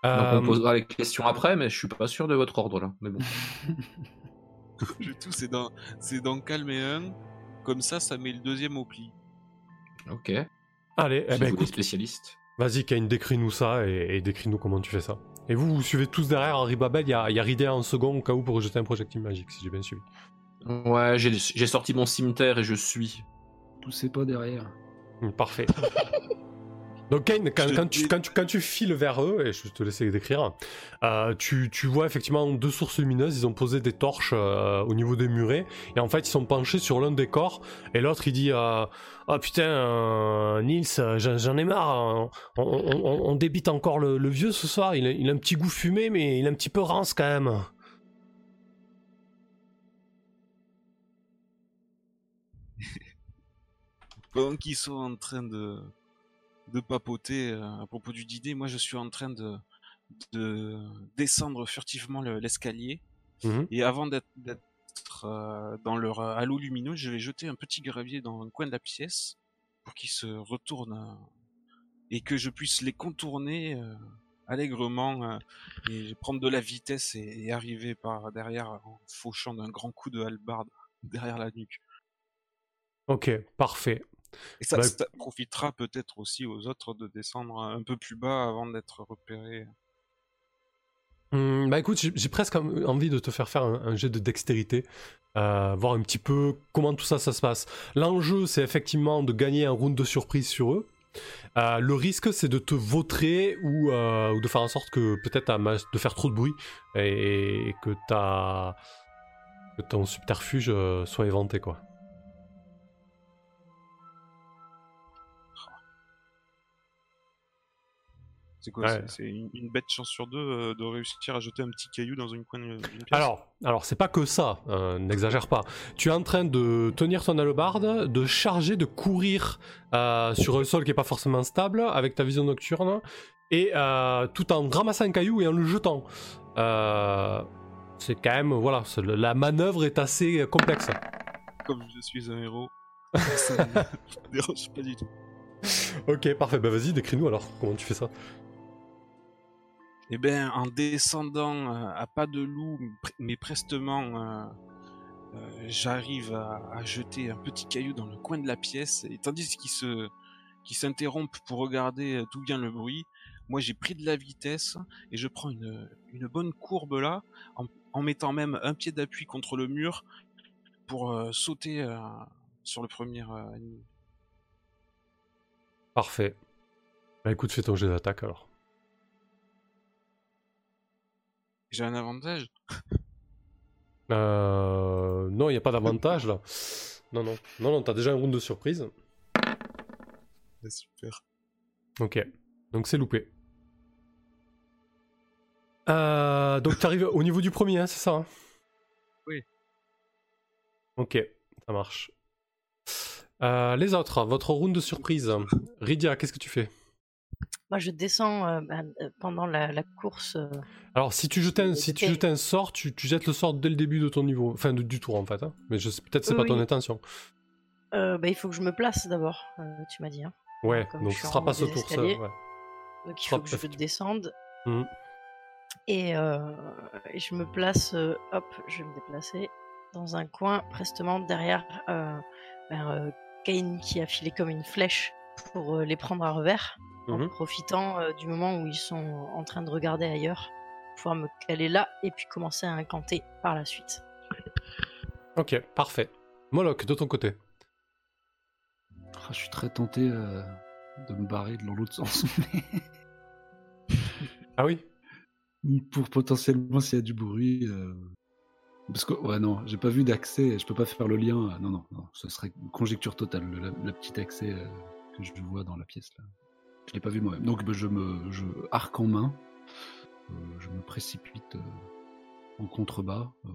Donc on posera les questions après, mais je suis pas sûr de votre ordre là. Mais bon. Le tout, c'est d'en, c'est d'en calmer un. Comme ça, ça met le deuxième au pli. Ok. Allez, eh Si ben, vous écoute, les spécialistes. vas-y, Kane, décris-nous ça et, et décris-nous comment tu fais ça. Et vous, vous suivez tous derrière Henri Babel. Il y a, il y a Ridea en second au cas où pour rejeter un projectile magique, si j'ai bien suivi. Ouais, j'ai j'ai sorti mon cimetière et je suis. Poussez pas derrière. Parfait. Donc Kane, quand, tu, dis- quand, tu, quand tu files vers eux, et je te laisse décrire, euh, tu, tu vois effectivement deux sources lumineuses, ils ont posé des torches euh, au niveau des murets, et en fait ils sont penchés sur l'un des corps, et l'autre il dit euh, Oh putain, euh, Nils, j'en ai marre, on, on- on- on débite encore le, le vieux ce soir, il a, il a un petit goût fumé, mais il est un petit peu rance quand même. Pendant qu'ils sont en train de, de papoter euh, à propos du dîner, moi je suis en train de, de descendre furtivement le- l'escalier. Mhm. Et avant d'être euh, dans leur euh, halo lumineux, je vais jeter un petit gravier dans un coin de la pièce pour qu'ils se retournent euh, et que je puisse les contourner euh, allègrement et prendre de la vitesse et, et arriver par derrière en fauchant d'un grand coup de hallebarde derrière la nuque. Ok, parfait. Et ça, Bah, ça profitera peut-être aussi aux autres de descendre un peu plus bas avant d'être repérés. Hum, bah écoute, j'ai presque en- envie de te faire faire un, un jet de dextérité, euh, voir un petit peu comment tout ça, ça se passe. L'enjeu, c'est effectivement de gagner un round de surprise sur eux. Euh, le risque, c'est de te vautrer ou, euh, ou de faire en sorte que peut-être de faire trop de bruit et, et que, ta, que ton subterfuge soit éventé, quoi. C'est quoi Ouais. c'est- C'est une, une bête chance sur deux euh, de réussir à jeter un petit caillou dans une coin d'une pièce? Alors, alors c'est pas que ça, euh, n'exagère pas. Tu es en train de tenir ton hallebarde, de charger, de courir euh, sur un sol qui est pas forcément stable avec ta vision nocturne, et tout en ramassant un caillou et en le jetant. C'est quand même, voilà, la manœuvre est assez complexe. Comme je suis un héros, ça ne me dérange pas du tout. Ok, parfait, bah vas-y, décris-nous alors, comment tu fais ça? Eh bien, en descendant euh, à pas de loup, mais pre- mais prestement, euh, euh, j'arrive à, jeter un petit caillou dans le coin de la pièce, et tandis qu'ils se, s'interrompent pour regarder d'où vient le bruit, moi j'ai pris de la vitesse et je prends une, bonne courbe là, en, mettant même un pied d'appui contre le mur pour sauter sur le premier euh. Parfait. Bah écoute, fais ton jet d'attaque alors. J'ai un avantage. Euh... Non, il n'y a pas d'avantage là. Non, non, non, non, t'as déjà un round de surprise. Super. Ok, donc c'est loupé. Euh, donc tu arrives au niveau du premier, hein, c'est ça hein? Oui. Ok, ça marche. Euh, les autres, votre round de surprise. Rydia, qu'est-ce que tu fais? Moi, je descends euh, bah, euh, pendant la, la course. euh, Alors, si tu jetais un, si tu Ok. jetais un sort, tu, tu jettes le sort dès le début de ton niveau, enfin de- du tour en fait. hein. Mais peut-être c'est Oui, pas ton intention. euh, bah, il faut que je me place d'abord, tu m'as dit. Hein. Ouais, donc je ce sera pas ce tour ça. escaliers. ouais. Donc il faut que je descende. Mhm. Et, et je me place, hop, je vais me déplacer dans un coin prestement derrière ben, Kane qui a filé comme une flèche pour les prendre à revers, en Mhm. profitant euh, du moment où ils sont en train de regarder ailleurs, pour pouvoir me caler là et puis commencer à incanter par la suite. Ok, parfait. Moloch, de ton côté. Ah, je suis très tenté euh, de me barrer dans l'autre sens. Ah oui? Pour potentiellement s'il y a du bruit. euh, Parce que, ouais, non, j'ai pas vu d'accès, je peux pas faire le lien. Non, non, non, ce serait une conjecture totale, le, la, la petite accès euh, que je vois dans la pièce là. Je l'ai pas vu moi-même. Donc, bah, je me, je, arc en main, euh, je me précipite euh, en contrebas. euh,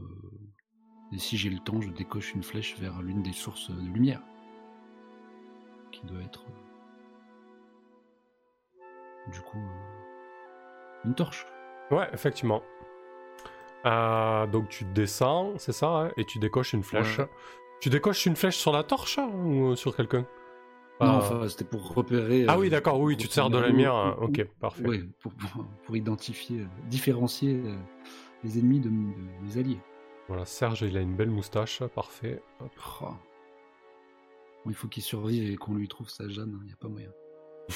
et si j'ai le temps, je décoche une flèche vers l'une des sources de lumière. Qui doit être. euh, du coup. une torche. Ouais, effectivement. Donc tu descends, c'est ça, hein, et tu décoches une flèche. Ouais. Tu décoches une flèche sur la torche hein, ou sur quelqu'un? Non, Ah. enfin, c'était pour repérer. Ah euh, oui, d'accord, oui, tu te sers de la lumière. hein, Ok, parfait. Oui, pour, pour, pour identifier, euh, différencier euh, les ennemis de, de- des alliés. Voilà, Serge, il a une belle moustache, parfait. Hop. Oh. Bon, il faut qu'il survive et qu'on lui trouve sa Jeanne, il n'y a pas moyen.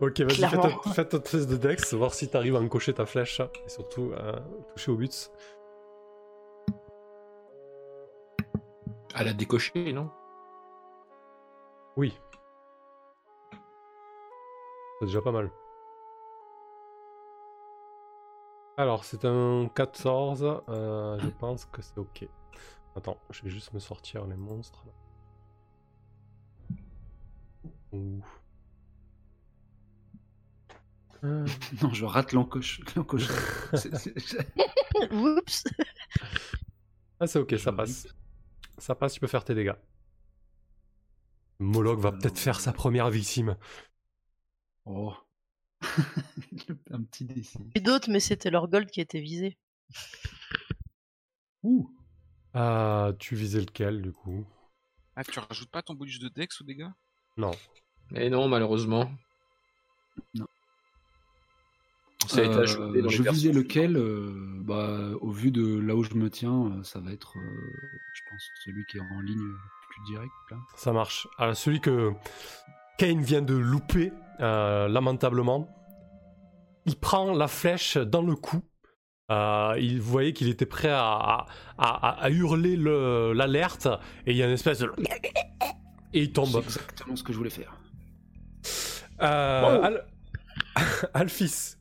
Ok, vas-y, fais ta test de Dex, voir si t'arrives à encocher ta flèche et surtout à toucher au but. À la décocher, non? Oui. C'est déjà pas mal. Alors, c'est un 14. euh, je pense que c'est ok. Attends, je vais juste me sortir les monstres. Ouh. Euh, Non, je rate l'encoche. l'encoche. Oups Ah, c'est ok, ça passe. Ça passe, tu peux faire tes dégâts. Moloch va Alors, peut-être faire sa première victime. Oh. Un petit. Et d'autres, mais c'était leur gold qui était visé. Ouh. Ah, tu visais lequel du coup? Ah, tu rajoutes pas ton bonus de dex aux dégâts? Non. Et non, malheureusement. Non. Ça a été Euh, ajouté dans les je visais lequel euh, bah, Au vu de là où je me tiens, euh, ça va être, euh, je pense, celui qui est en ligne plus direct. Là. Ça marche. Alors, celui que Kane vient de louper, euh, lamentablement, il prend la flèche dans le cou. Euh, il vous voyez qu'il était prêt à, à- à- à hurler le- l'alerte et il y a une espèce de... Et il C'est tombe. exactement ce que je voulais faire. Euh, Wow. Al- Alphys.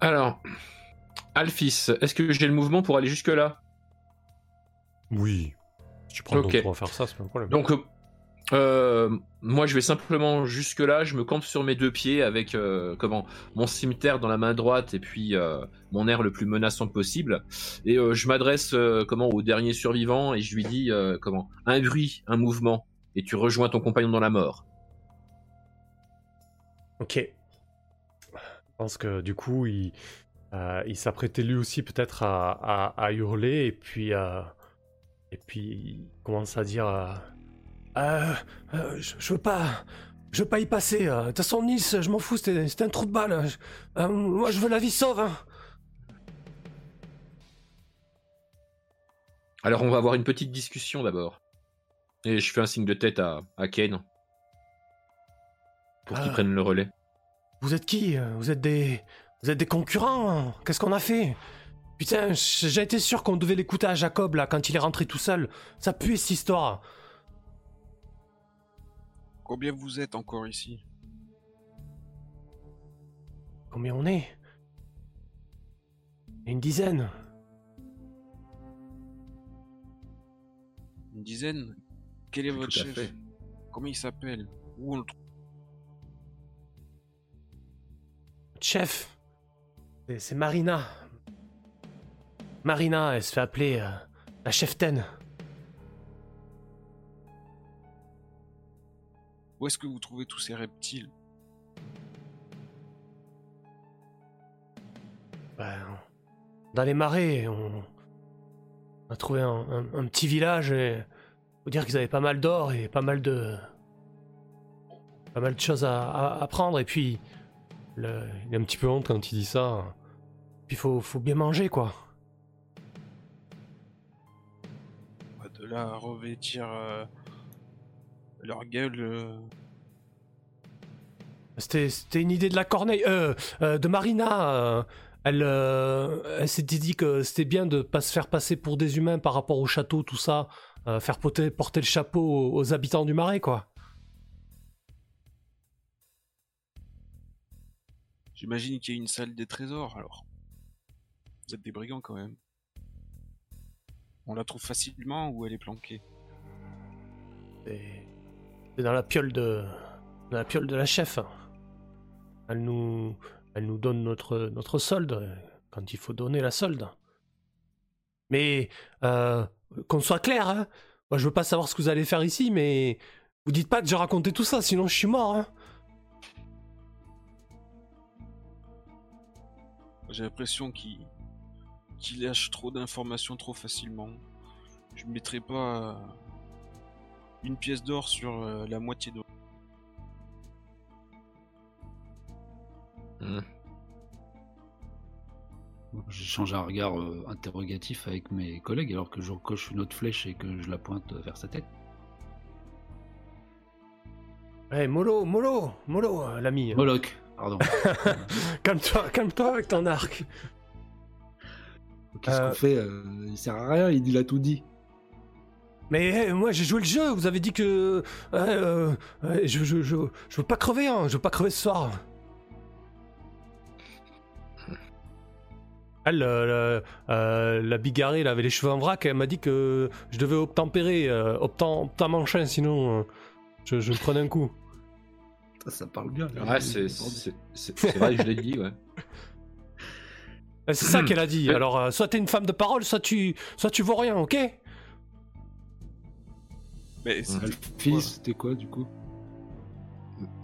Alors, Alphys, est-ce que j'ai le mouvement pour aller jusque-là? Oui. Si tu prends Ok. ton tour à faire ça, c'est pas un problème. Donc, euh, euh, moi, je vais simplement jusque-là. Je me campe sur mes deux pieds avec euh, comment mon cimetière dans la main droite et puis euh, mon air le plus menaçant possible. Et je m'adresse comment au dernier survivant et je lui dis comment un bruit, un mouvement, et tu rejoins ton compagnon dans la mort. Ok. Je pense que du coup, il, il s'apprêtait lui aussi peut-être à, à- à hurler et puis, euh, et puis il commence à dire euh, Euh, euh, je, je veux pas, je veux pas y passer. De toute façon, Nils, je m'en fous, c'était un trou de balle. Moi, je veux la vie sauve. hein. Alors, on va avoir une petite discussion d'abord. Et je fais un signe de tête à, à Kane pour qu'il prenne le relais. Vous êtes qui Vous êtes des, vous êtes des concurrents hein Qu'est-ce qu'on a fait? Putain, j'ai été sûr qu'on devait l'écouter à Jacob là quand il est rentré tout seul. Ça pue cette histoire. Combien vous êtes encore ici? Combien on est? Une dizaine. Une dizaine? Quel est votre Tout chef? fait. Comment il s'appelle? Où on le trouve Chef, c'est Marina. Marina, elle se fait appeler euh, la cheftaine. Où est-ce que vous trouvez tous ces reptiles? Ben, dans les marais, on a trouvé un, un- un petit village et faut dire qu'ils avaient pas mal d'or et pas mal de pas mal de choses à, à- à prendre et puis le- il a un petit peu honte quand il dit ça. Puis faut faut bien manger quoi. À revêtir euh, leur gueule. euh, C'était c'était une idée de la Corneille, euh, euh, de Marina. euh, elle euh, elle s'était dit que c'était bien de pas se faire passer pour des humains par rapport au château, tout ça, euh, faire porter, porter le chapeau aux, aux habitants du marais quoi. J'imagine qu'il y a une salle des trésors alors. Vous êtes des brigands quand même. On la trouve facilement ou elle est planquée C'est dans la piole de dans la piole de la chef. Elle nous elle nous donne notre notre solde quand il faut donner la solde. Mais euh, qu'on soit clair, hein, moi je veux pas savoir ce que vous allez faire ici, mais vous dites pas que j'ai raconté tout ça, sinon je suis mort. Hein. J'ai l'impression qu'il qu'il lâche trop d'informations trop facilement. Je ne mettrai pas euh, une pièce d'or sur euh, la moitié d'or. Hmm. J'échange un regard euh, interrogatif avec mes collègues alors que je recoche une autre flèche et que je la pointe vers sa tête. Eh Molo, Molo, Molo, euh, l'ami. Moloch, pardon. Calme-toi, calme-toi avec ton arc. Qu'est-ce Euh. qu'on fait euh, Il sert à rien, il a tout dit. Mais eh, moi j'ai joué le jeu, vous avez dit que euh, euh, je, je, je, je veux pas crever, hein, je veux pas crever ce soir. Elle, la, euh, la bigarrée, elle avait les cheveux en vrac, elle m'a dit que je devais obtempérer, euh, obtem, obtamanchin, sinon euh, je, je me prenais un coup. Ça, ça parle bien. là. Ouais, c'est c'est- c'est- c'est vrai, je l'ai dit, ouais. Euh, C'est ça qu'elle a dit. Alors, euh, soit t'es une femme de parole, soit tu, soit tu vaux rien, ok? Mais c'était Le fils, c'était quoi du coup?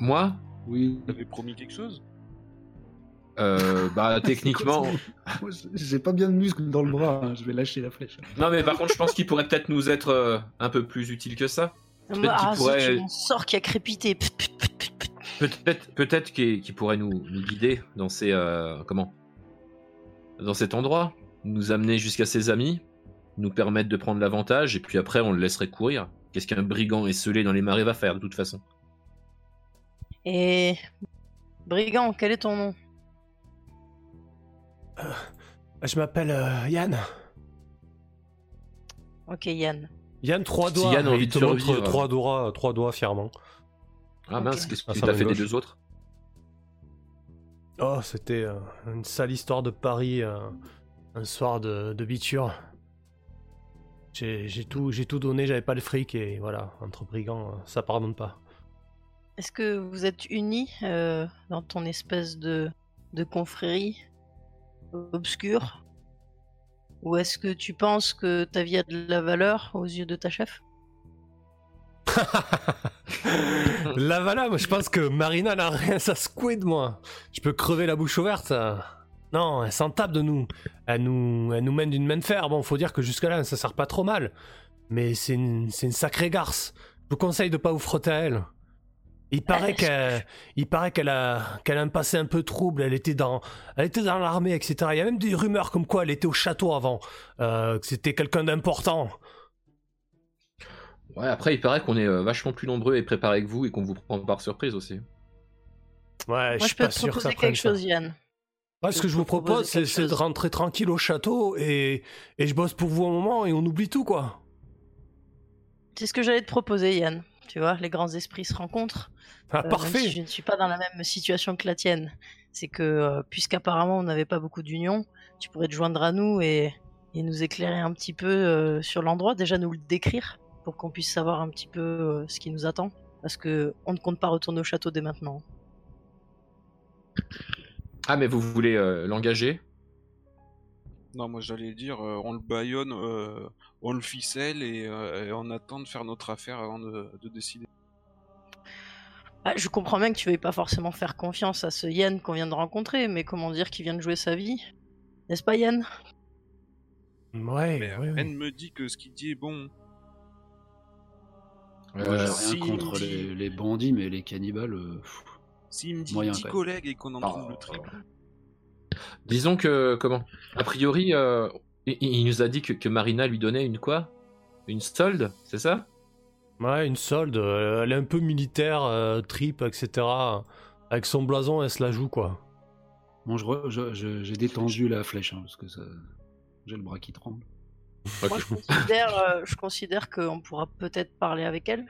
Moi, Oui. Vous avez promis quelque chose? Euh, bah techniquement. J'ai pas bien de muscles dans le bras, hein, je vais lâcher la flèche. Non, mais par contre, je pense qu'il pourrait peut-être nous être euh, un peu plus utile que ça. Peut-être Ah, qu'il pourrait- sort qui a crépité. Peut-être, peut-être qu'il qu'il pourrait nous, nous guider dans ces euh, comment? Dans cet endroit, nous amener jusqu'à ses amis, nous permettre de prendre l'avantage, et puis après on le laisserait courir. Qu'est-ce qu'un brigand esselé dans les marais va faire de toute façon? Et. Brigand, quel est ton nom? Je m'appelle euh, Yann. Ok, Yann. Yann, trois Si doigts. Yann a envie de survivre. trois doigts, trois doigts fièrement. Ah mince, qu'est-ce que Ah, tu as fait des deux autres? Oh, c'était euh, une sale histoire de Paris, euh, un soir de, de biture. J'ai tout, tout donné, j'avais pas le fric et voilà, entre brigands, euh, ça pardonne pas. Est-ce que vous êtes unis dans ton espèce de, de confrérie obscure? Ou est-ce que tu penses que ta vie a de la valeur aux yeux de ta chef? La voilà, moi je pense que Marina n'a rien à secouer de moi. Je peux crever la bouche ouverte. ça. Non, elle s'en tape de nous. Elle nous, elle nous mène d'une main de fer. Bon, faut dire que jusque-là, ça sert pas trop mal. Mais c'est une, c'est une sacrée garce. Je vous conseille de pas vous frotter à elle. Il paraît Euh, qu'elle, il paraît qu'elle a, qu'elle a un passé un peu trouble. Elle était dans, elle était dans l'armée, etc. Il y a même des rumeurs comme quoi elle était au château avant, euh, que c'était quelqu'un d'important. Ouais, après il paraît qu'on est euh, vachement plus nombreux et préparés que vous et qu'on vous prend par surprise aussi. Ouais, Moi, je je suis peux pas te sûr que ça proposer quelque ça. chose, Yann. Ouais, ce que je vous propose, c'est de rentrer tranquille au château et, et je bosse pour vous un moment et on oublie tout, quoi. C'est ce que j'allais te proposer, Yann. Tu vois, les grands esprits se rencontrent. Ah, Euh, même parfait. si je ne suis pas dans la même situation que la tienne. C'est que, euh, puisqu'apparemment on n'avait pas beaucoup d'union, tu pourrais te joindre à nous et, et nous éclairer un petit peu euh, sur l'endroit, déjà nous le décrire, pour qu'on puisse savoir un petit peu euh, ce qui nous attend. Parce que on ne compte pas retourner au château dès maintenant. Ah mais vous voulez euh, l'engager? Non, moi j'allais dire, euh, on le baillonne, euh, on le ficelle et, euh, et on attend de faire notre affaire avant de, de décider. Ah, je comprends bien que tu veuilles pas forcément faire confiance à ce Yann qu'on vient de rencontrer, mais comment dire qu'il vient de jouer sa vie? N'est-ce pas Yann? Ouais, Mais elle me dit que ce qu'il dit est bon. Moi, Euh, j'ai rien si, contre les, dit- les bandits, mais les cannibales. euh, S'il me dit Moyen, 10 quand même. collègues et qu'on en Ah. le triple. Disons que, comment? A priori, euh, il, il nous a dit que, que Marina lui donnait une quoi? Une solde, c'est ça? Ouais, une solde. euh, Elle est un peu militaire, euh, trip, etc. Avec son blason, elle se la joue, quoi. Bon, je re- je- je- j'ai détendu la flèche, hein, parce que ça... j'ai le bras qui tremble. Moi, je considère, euh, je considère qu'on pourra peut-être parler avec elle.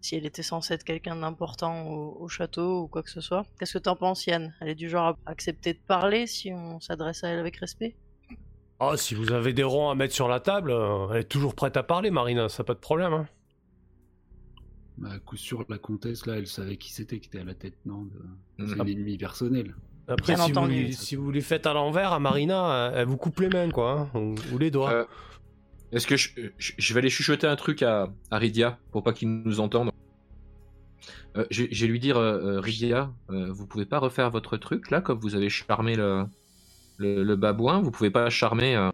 Si elle était censée être quelqu'un d'important au, au château ou quoi que ce soit. Qu'est-ce que t'en penses, Yann? Elle est du genre à accepter de parler si on s'adresse à elle avec respect? Ah, si vous avez des ronds à mettre sur la table, euh, elle est toujours prête à parler, Marina, ça pas de problème. Hein. Bah, à coup sûr, la comtesse, là, elle savait qui c'était qui était à la tête, non de... C'est Mhm. un ennemi personnel. Après, si vous, si lui faites à l'envers à Marina, elle, elle vous coupe les mains, quoi, hein, ou, ou les doigts. Euh, Est-ce que je, je- je vais aller chuchoter un truc à, à Rydia pour pas qu'il nous entende Euh, je, je vais lui dire, euh, euh, Rydia, euh, vous pouvez pas refaire votre truc là, comme vous avez charmé le, le, le babouin, vous pouvez pas charmer. euh,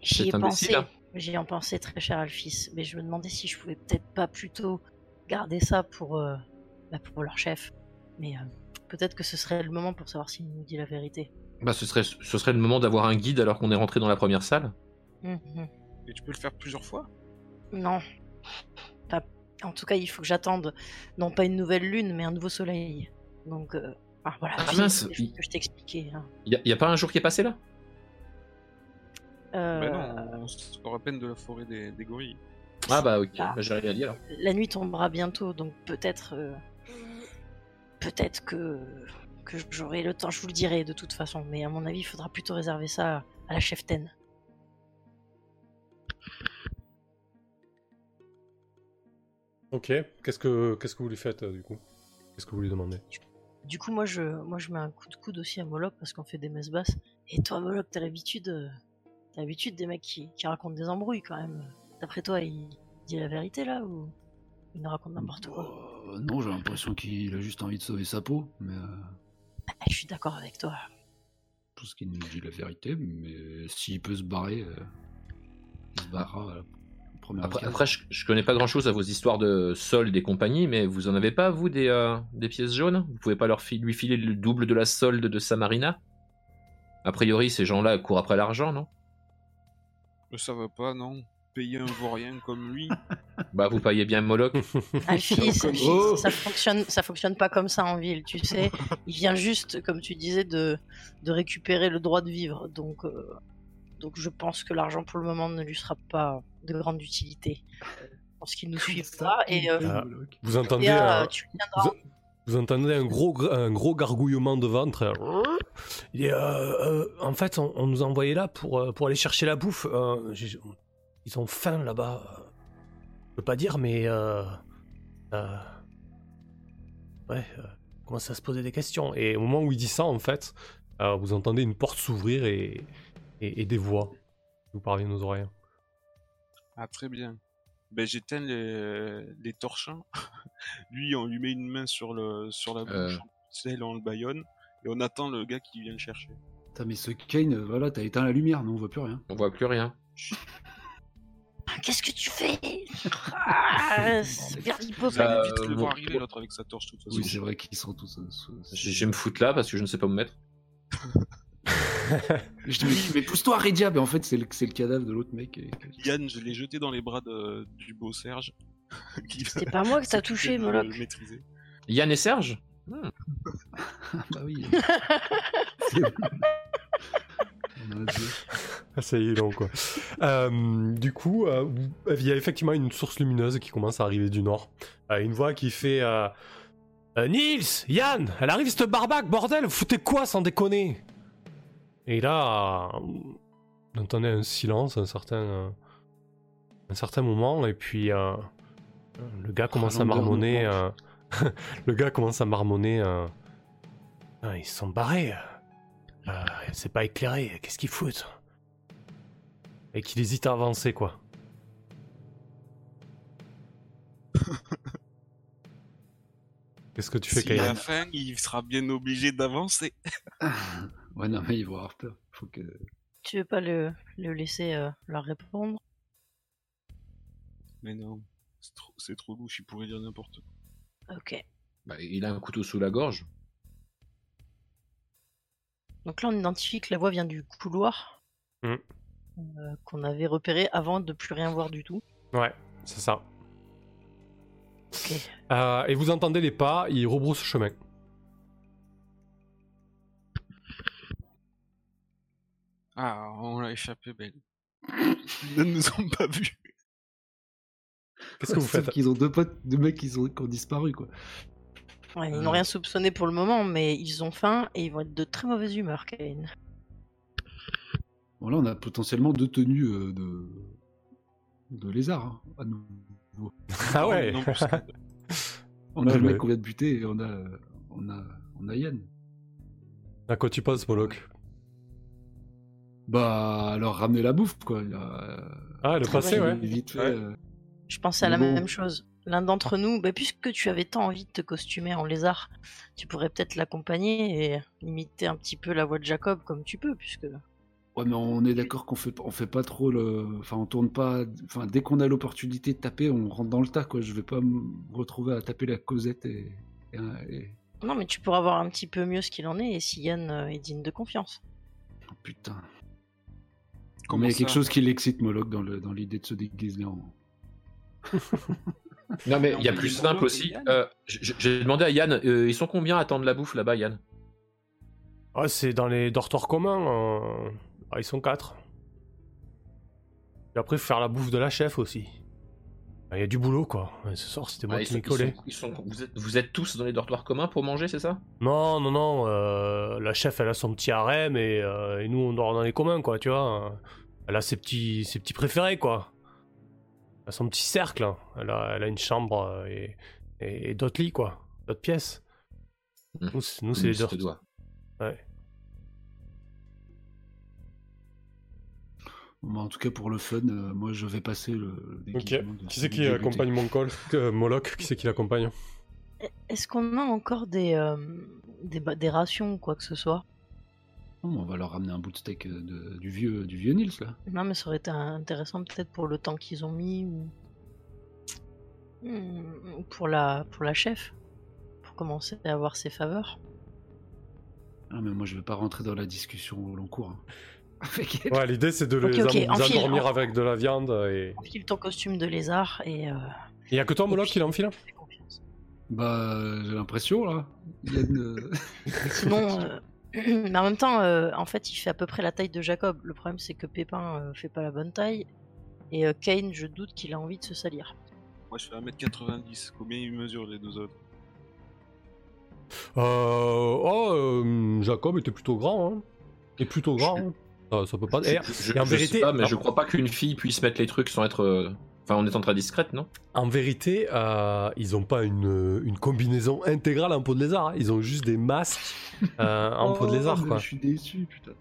J'y ai Cet imbécile, pensé. J'y ai pensé, très cher Alphys. Mais je me demandais si je pouvais peut-être pas plutôt garder ça pour, euh, bah, pour leur chef. Mais euh, peut-être que ce serait le moment pour savoir s'il nous dit la vérité. Bah, ce serait, ce serait le moment d'avoir un guide alors qu'on est rentré dans la première salle. Mhm. Et tu peux le faire plusieurs fois? Non. Pas- En tout cas, il faut que j'attende, non pas une nouvelle lune, mais un nouveau soleil. Donc, euh, ah, voilà, Ah, mince, il- que je t'ai expliqué. hein. Y a, y a pas un jour qui est passé là? Euh, Bah non, on sort à peine de la forêt des, des gorilles. Ah bah ok, Ah. bah, j'ai rien dit alors. La nuit tombera bientôt, donc peut-être, euh, peut-être que que j'aurai le temps. Je vous le dirai de toute façon, mais à mon avis, il faudra plutôt réserver ça à la cheftaine. Ok, qu'est-ce que, qu'est-ce que vous lui faites, euh, du coup? Qu'est-ce que vous lui demandez? Du coup, moi, je, moi, je mets un coup de coude aussi à Moloch parce qu'on fait des messes basses. Et toi, Moloch, t'as l'habitude, euh, t'as l'habitude des mecs qui, qui racontent des embrouilles quand même. D'après toi, il dit la vérité là ou il nous raconte n'importe quoi? Euh, non, j'ai l'impression qu'il a juste envie de sauver sa peau, mais euh, Ah, Je suis d'accord avec toi. je pense qu'il nous dit la vérité, mais s'il peut se barrer, euh, il se barrera à la première Après, je, je connais pas grand chose à vos histoires de solde et compagnie, mais vous en avez pas, vous, des, euh, des pièces jaunes? Vous pouvez pas leur fi- lui filer le double de la solde de Samarina A priori, ces gens-là courent après l'argent, non? Ça va pas, non Payer un vaurien comme lui Bah, vous payez bien Moloch. Alphys, Alphys, Oh. ça fonctionne, ça fonctionne pas comme ça en ville, tu sais. Il vient juste, comme tu disais, de, de récupérer le droit de vivre. Donc, euh, donc je pense que l'argent pour le moment ne lui sera pas de grande utilité. Je pense qu'il nous suivra et, euh, Ah. Vous entendez, et, euh, un, tu viendras. vous, vous entendez un gros, gr- un gros gargouillement de ventre. euh, Il est, euh, euh, en fait, on, on nous a envoyé là pour, pour aller chercher la bouffe. euh, ils ont faim là-bas. Je peux pas dire, mais. Euh, euh, ouais, euh, on commence à se poser des questions. Et au moment où il dit ça, en fait, euh, vous entendez une porte s'ouvrir et, et, et des voix qui vous parviennent aux oreilles. Ah, très bien. Ben, j'éteins les, les torchons. lui, on lui met une main sur, le, sur la bouche, celle on le baillonne, et on attend le gars qui vient le chercher. Putain, mais ce Kane, voilà, t'as éteint la lumière, non, on voit plus rien. On voit plus rien. Ah, Qu'est-ce que tu fais? Ah, Vous Verdipope. Bah, allez vite le voir arriver, l'autre avec sa torche, de toute façon. Oui, c'est vrai qu'ils sont tous. euh, Je vais me foutre là parce que je ne sais pas où me mettre. Je te dis, mais pousse-toi, Redia Mais en fait, c'est le, c'est le cadavre de l'autre mec. Yann, je l'ai jeté dans les bras de- du beau Serge. C'est pas moi que t'as touché, Moloch. Yann et Serge? Ah bah oui. C'est- On. Ah, Ça y est, donc quoi. Euh, du coup, euh, il y a effectivement une source lumineuse qui commence à arriver du nord. Euh, une voix qui fait Nils, Yann, elle arrive cette barbaque, bordel, vous foutez quoi sans déconner? Et là, vous entendez un silence, un certain, un certain moment, et puis le gars commence à marmonner. le gars commence à marmonner. Ah, ils sont barrés. Euh, c'est pas éclairé, qu'est-ce qu'ils foutent Et qu'il hésite à avancer, quoi. Qu'est-ce que tu fais, faim, il sera bien obligé d'avancer. Ouais, non, mais ils vont avoir peur. Faut que... Tu veux pas le, le laisser euh, leur répondre? Mais non, c'est trop, c'est trop louche, il pourrait dire n'importe quoi. Ok. Bah, il a un couteau sous la gorge. Donc là, on identifie que la voix vient du couloir Mm. euh, qu'on avait repéré avant de plus rien voir du tout. Ouais, c'est ça. Euh, et vous entendez les pas, ils rebroussent chemin. Ah, on l'a échappé, belle. Ils ne nous ont pas vus. Qu'est-ce que vous faites qu'ils ont deux potes, deux mecs qui ont disparu, quoi. Ouais, ils Euh. n'ont rien soupçonné pour le moment, mais ils ont faim et ils vont être de très mauvaise humeur, Kane. Bon, là, on a potentiellement deux tenues euh, de... de lézard, hein, à nouveau. Ah ouais Non, On Ouais, a le mec qu'on vient de buter et on a, on a, on a Yann. À quoi tu penses, Moloch? Bah, alors ramener la bouffe, quoi. Ah, le passé, ouais. idée. Vite fait, Ouais. euh, Je pensais à la Bon. même chose. L'un d'entre nous, bah, puisque tu avais tant envie de te costumer en lézard, tu pourrais peut-être l'accompagner et imiter un petit peu la voix de Jacob comme tu peux, puisque Ouais, mais on est d'accord qu'on fait, on fait pas trop le. Enfin, on tourne pas. Enfin, dès qu'on a l'opportunité de taper, on rentre dans le tas, quoi. Je vais pas me retrouver à taper la Cosette et. et- et- Non, mais tu pourras voir un petit peu mieux ce qu'il en est et si Yann euh, est digne de confiance. oh, putain. Comment mais il y a quelque chose qui l'excite, Moloch, dans l'idée de se déguiser en. Non, mais il y a plus simple aussi. Euh, J'ai demandé à Yann, euh, ils sont combien à attendre la bouffe là-bas, Yann? Ah, c'est dans les dortoirs communs. euh, ah, ils sont quatre. Et après, faut faire la bouffe de la chef aussi. Ah, Il y a du boulot, quoi. Ce soir, c'était moi Ah, qui ils sont- ils sont- vous, êtes, vous êtes tous dans les dortoirs communs pour manger, c'est ça? Non, non, non. euh, la chef, elle a son petit harem et, euh, et nous, on dort dans les communs, quoi, tu vois. Elle a ses petits, ses petits préférés, quoi. Elle a son petit cercle. hein. Elle a, elle a une chambre euh, et, et, et d'autres lits, quoi. D'autres pièces. Mhm. Nous, c'est- nous, c'est les doit. Ouais. Bon, bah, en tout cas, pour le fun, euh, moi, je vais passer le. le Ok. déguisement de Qui c'est qui accompagne mon col Euh, Moloch, qui c'est qui l'accompagne? Est-ce qu'on a encore des, euh, des, des rations ou quoi que ce soit? On va leur ramener un bout de steak euh, de- du, vieux, du vieux Nils, là. Non, mais ça aurait été intéressant peut-être pour le temps qu'ils ont mis ou Hmm, ou pour la, pour la chef, pour commencer à avoir ses faveurs. Ah, mais moi, je vais pas rentrer dans la discussion au long cours. hein. Ouais, l'idée, c'est de les, ok, am- les enfile, endormir avec de la viande et... Enfile ton costume de lézard et euh, Il y a que toi, Moloch, qui l'enfile. Bah, j'ai l'impression, là. Euh, Sinon, euh, mais en même temps, euh, en fait, il fait à peu près la taille de Jacob. Le problème, c'est que Pépin euh, fait pas la bonne taille. Et euh, Kane, je doute qu'il a envie de se salir. Moi, je fais 1m90. Combien ils mesurent les deux autres? Euh, oh, euh, Jacob était plutôt grand, hein. Et plutôt grand, hein. Ça, ça peut pas... Je, en je sais vérité... pas, mais je crois pas qu'une fille puisse mettre les trucs sans être. Euh, Enfin, en étant très discrète, non? En vérité, euh, ils ont pas une, une combinaison intégrale en peau de lézard. hein. Ils ont juste des masques euh, en peau de oh, lézard, quoi. Je suis déçu, putain.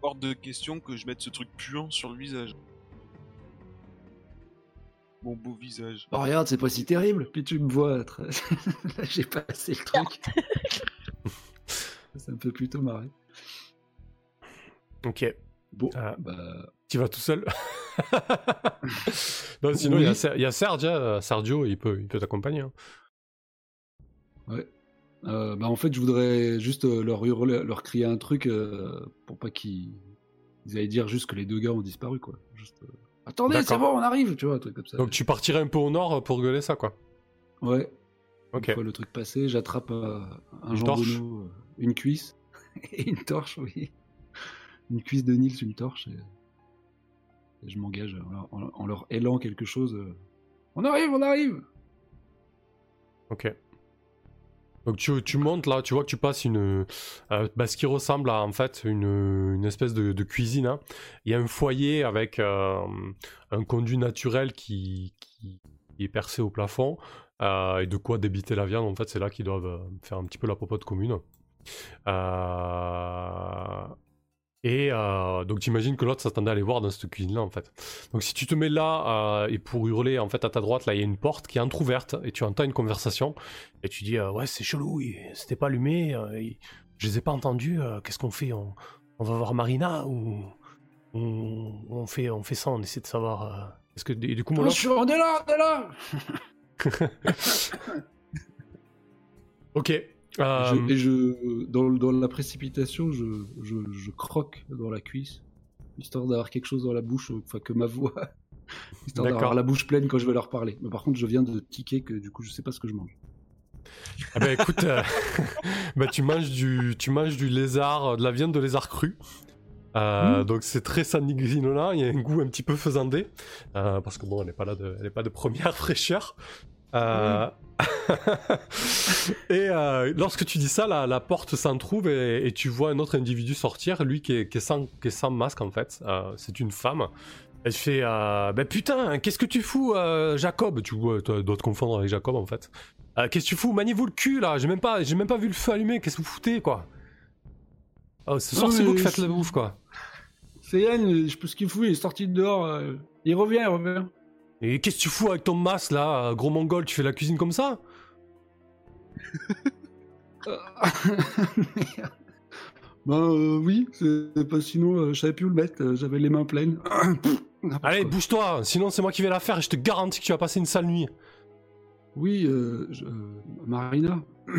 Hors de question que je mette ce truc puant sur le visage. Mon beau visage. Oh, regarde, c'est pas si terrible. Puis tu me vois. très- Là, j'ai passé le truc. Ça me fait plutôt marrer. Ok. Bon, Ah. bah. Tu vas tout seul? Non, sinon, il y a Oui. Y, a hein, Sergio, il peut il peut t'accompagner. hein. Ouais. Euh, bah, en fait, je voudrais juste euh, leur hurler, leur crier un truc euh, pour pas qu'ils ils aillent dire juste que les deux gars ont disparu, quoi. Juste, euh, Attendez, c'est bon, on arrive, tu vois, un truc comme ça. Donc tu partirais un peu au nord pour gueuler ça, quoi. Ouais. Ok. Une fois le truc passé, j'attrape un Une torche. jambonneau, une cuisse et une torche, oui. Une cuisse de Nils, une torche. Et, je m'engage en, leur- en- leur hélant quelque chose. euh, On arrive, on arrive Ok. Donc tu, montes là, tu vois que tu passes une... euh, bah, ce qui ressemble à en fait une, une espèce de, cuisine. hein. Il y a un foyer avec euh, un conduit naturel qui, qui, est percé au plafond. euh, et de quoi débiter la viande, en fait c'est là qu'ils doivent euh, faire un petit peu la popote commune. Euh, Et euh, donc j'imagine que l'autre s'attendait à aller voir dans cette cuisine-là en fait. Donc si tu te mets là euh, et pour hurler en fait à ta droite, là il y a une porte qui est entrouverte et tu entends une conversation et tu dis euh, ouais c'est chelou, c'était pas allumé, euh, il- je les ai pas entendus, euh, qu'est-ce qu'on fait on, on va voir Marina ou on, on fait on fait ça, on essaie de savoir. euh, Est-ce que et du coup mon Attention, on est là, on est là Ok. Euh, Je- Et je, dans, dans la précipitation, je, je, je croque dans la cuisse, histoire d'avoir quelque chose dans la bouche, enfin que ma voix, histoire d'avoir la bouche pleine quand je vais leur parler. Mais par contre, je viens de tiquer que du coup, je sais pas ce que je mange. Ah bah écoute, euh, bah tu manges du, tu manges du lézard, de la viande de lézard cru. Euh, Donc c'est très sanguinolent, il y a un goût un petit peu faisandé, euh, parce que bon, elle n'est pas là de, elle est pas de première fraîcheur. Euh, et euh, lorsque tu dis ça, la, la porte s'entrouvre et, et tu vois un autre individu sortir, lui qui est, qui est sans, qui est sans masque en fait. Euh, c'est une femme. Elle fait euh, Ben putain, qu'est-ce que tu fous, Jacob? Tu dois te confondre avec Jacob en fait. Qu'est-ce que tu fous? Maniez-vous le cul là J'ai même pas, j'ai même pas vu le feu allumé. Qu'est-ce que vous foutez quoi? Oh, c'est vous qui faites je- la bouffe quoi. C'est Yann, je sais pas ce qu'il fout, il est sorti de dehors. il revient, il revient. Et qu'est-ce que tu fous avec ton masque là, gros mongol Tu fais la cuisine comme ça? Ben euh, oui, c'est pas sinon, euh, je savais plus où le mettre, euh, j'avais les mains pleines. Allez, bouge-toi, sinon c'est moi qui vais la faire et je te garantis que tu vas passer une sale nuit. Oui, euh, je- Marina.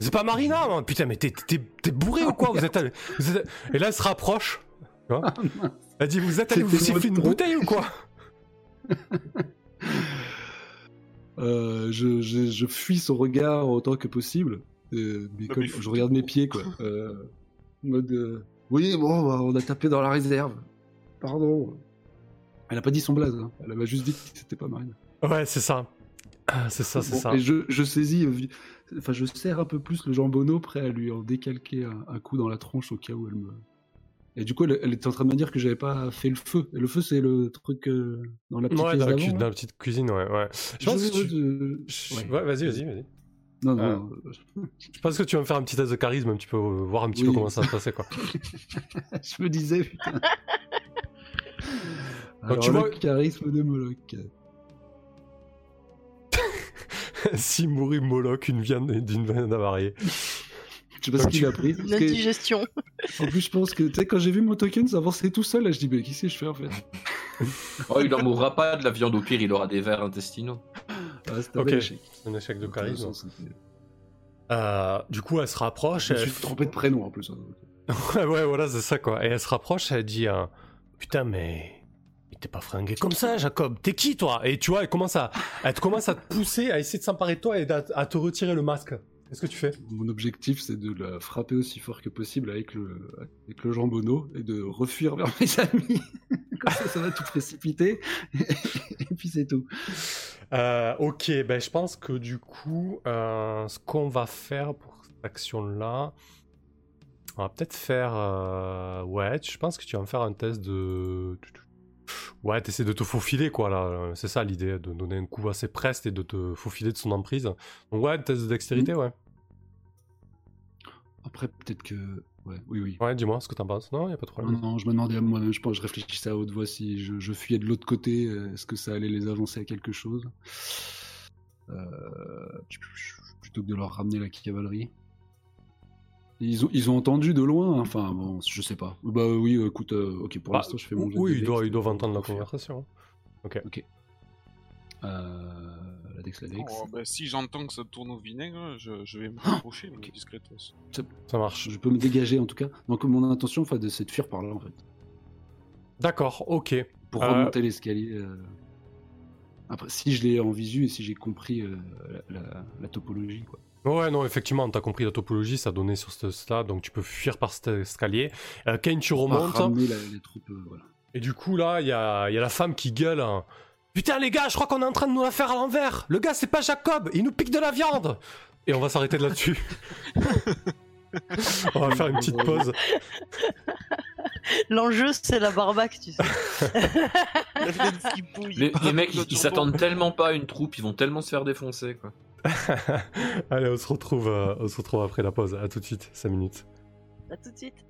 C'est pas Marina, putain, mais t'es, t'es, t'es bourré ou quoi? Vous êtes, vous êtes- Et là, elle se rapproche. tu vois? Elle dit Vous êtes allé vous siffler une bouteille ou quoi Euh, je, je, je fuis son regard autant que possible. Euh, mais comme je regarde mes pieds, quoi. Euh, en mode. euh, oui, bon, bah, on a tapé dans la réserve. Pardon. Elle a pas dit son blaze, hein. elle m'a juste dit que c'était pas Marina. Ouais, c'est ça. Ah, C'est ça, c'est Bon, ça. Et je, je saisis, enfin, je serre un peu plus le jambonneau, prêt à lui en décalquer un, un coup dans la tronche au cas où elle me. Et du coup, elle, elle était en train de me dire que j'avais pas fait le feu. Et le feu, c'est le truc euh, dans la petite Ouais, dans la, d'avant, cu- là. dans la petite cuisine, ouais. ouais. Je pense Je- que tu... je- je- ouais. Ouais, vas-y, vas-y, vas-y. Non, non, non, Je pense que tu vas me faire un petit test de charisme, un petit peu, euh, voir un petit peu comment ça va se passer, quoi. je me disais, putain. Alors, tu le vois- charisme de Moloch. si mourir Moloch, une viande d'une viande avariée. Je sais pas ce qu'il a pris. Une que-. En plus, je pense que, tu sais, quand j'ai vu mon token s'avancer tout seul, là, je dis, mais qu'est-ce que je fais en fait? Oh, il n'en mourra pas de la viande au pire, il aura des vers intestinaux. ah, C'était Ok. un bel échec. C'est un échec de charisme. c'était- Euh, du coup, elle se rapproche. Je me elle suis trompé de prénom en plus. hein. Ouais, ouais, voilà, c'est ça quoi. Et elle se rapproche, elle dit euh, Putain, mais. mais T'es pas fringué comme ça, Jacob. T'es qui, toi? Et tu vois, elle commence à, elle te commence à te pousser, à essayer de s'emparer de toi et à, à te retirer le masque. Qu'est-ce que tu fais? Mon objectif, c'est de la frapper aussi fort que possible avec le, avec le jambonneau et de refuir vers mes amis. Comme ça, ça va tout précipiter. et puis c'est tout. Euh, Ok, ben je pense que du coup, euh, ce qu'on va faire pour cette action-là, on va peut-être faire. euh, Ouais, je pense que tu vas me faire un test de. Ouais, t'essaies de te faufiler, quoi, là. C'est ça l'idée, de donner un coup assez preste et de te faufiler de son emprise. Donc, ouais, un test de dextérité, ouais. Après, peut-être que. Ouais, oui, oui. Ouais, dis-moi ce que t'en penses. Non, y a pas de problème. non, je me demandais à moi-même, je pense, je réfléchissais à haute voix si je, je fuyais de l'autre côté, euh, est-ce que ça allait les avancer à quelque chose? Euh, Plutôt que de leur ramener la cavalerie. Ils ont, ils ont entendu de loin, hein, enfin bon, je sais pas. Bah oui, euh, écoute, euh, ok, pour Bah, l'instant je fais mon jet oui, ils doivent, ils doivent entendre la pour faire. conversation. Euh, la dex, la dex. Oh, bah, si j'entends que ça tourne au vinaigre, je, je vais me rapprocher, mais ok. discrètement. Ça marche. Je peux me dégager en tout cas. Donc mon intention, enfin, de- c'est de fuir par là en fait. D'accord, ok. Pour Euh, remonter l'escalier. euh. Après, si je l'ai en visu et si j'ai compris euh, la, la- la topologie, quoi. Ouais, non, effectivement, t'as compris la topologie, ça donnait sur ce stade, donc tu peux fuir par cet escalier. Euh, Kane, tu remontes. ramener la- les troupes, euh, voilà. Et du coup, là, il y a, il y a la femme qui gueule. hein. Putain, les gars, je crois qu'on est en train de nous la faire à l'envers. Le gars, c'est pas Jacob, il nous pique de la viande. Et on va s'arrêter de là-dessus. on va faire une petite pause. L'enjeu, c'est la barbaque, tu sais. Les, mecs, ils, s'attendent tellement pas à une troupe, ils vont tellement se faire défoncer, quoi. Allez, on se retrouve, euh, on se retrouve après la pause. À tout de suite, 5 minutes. À tout de suite.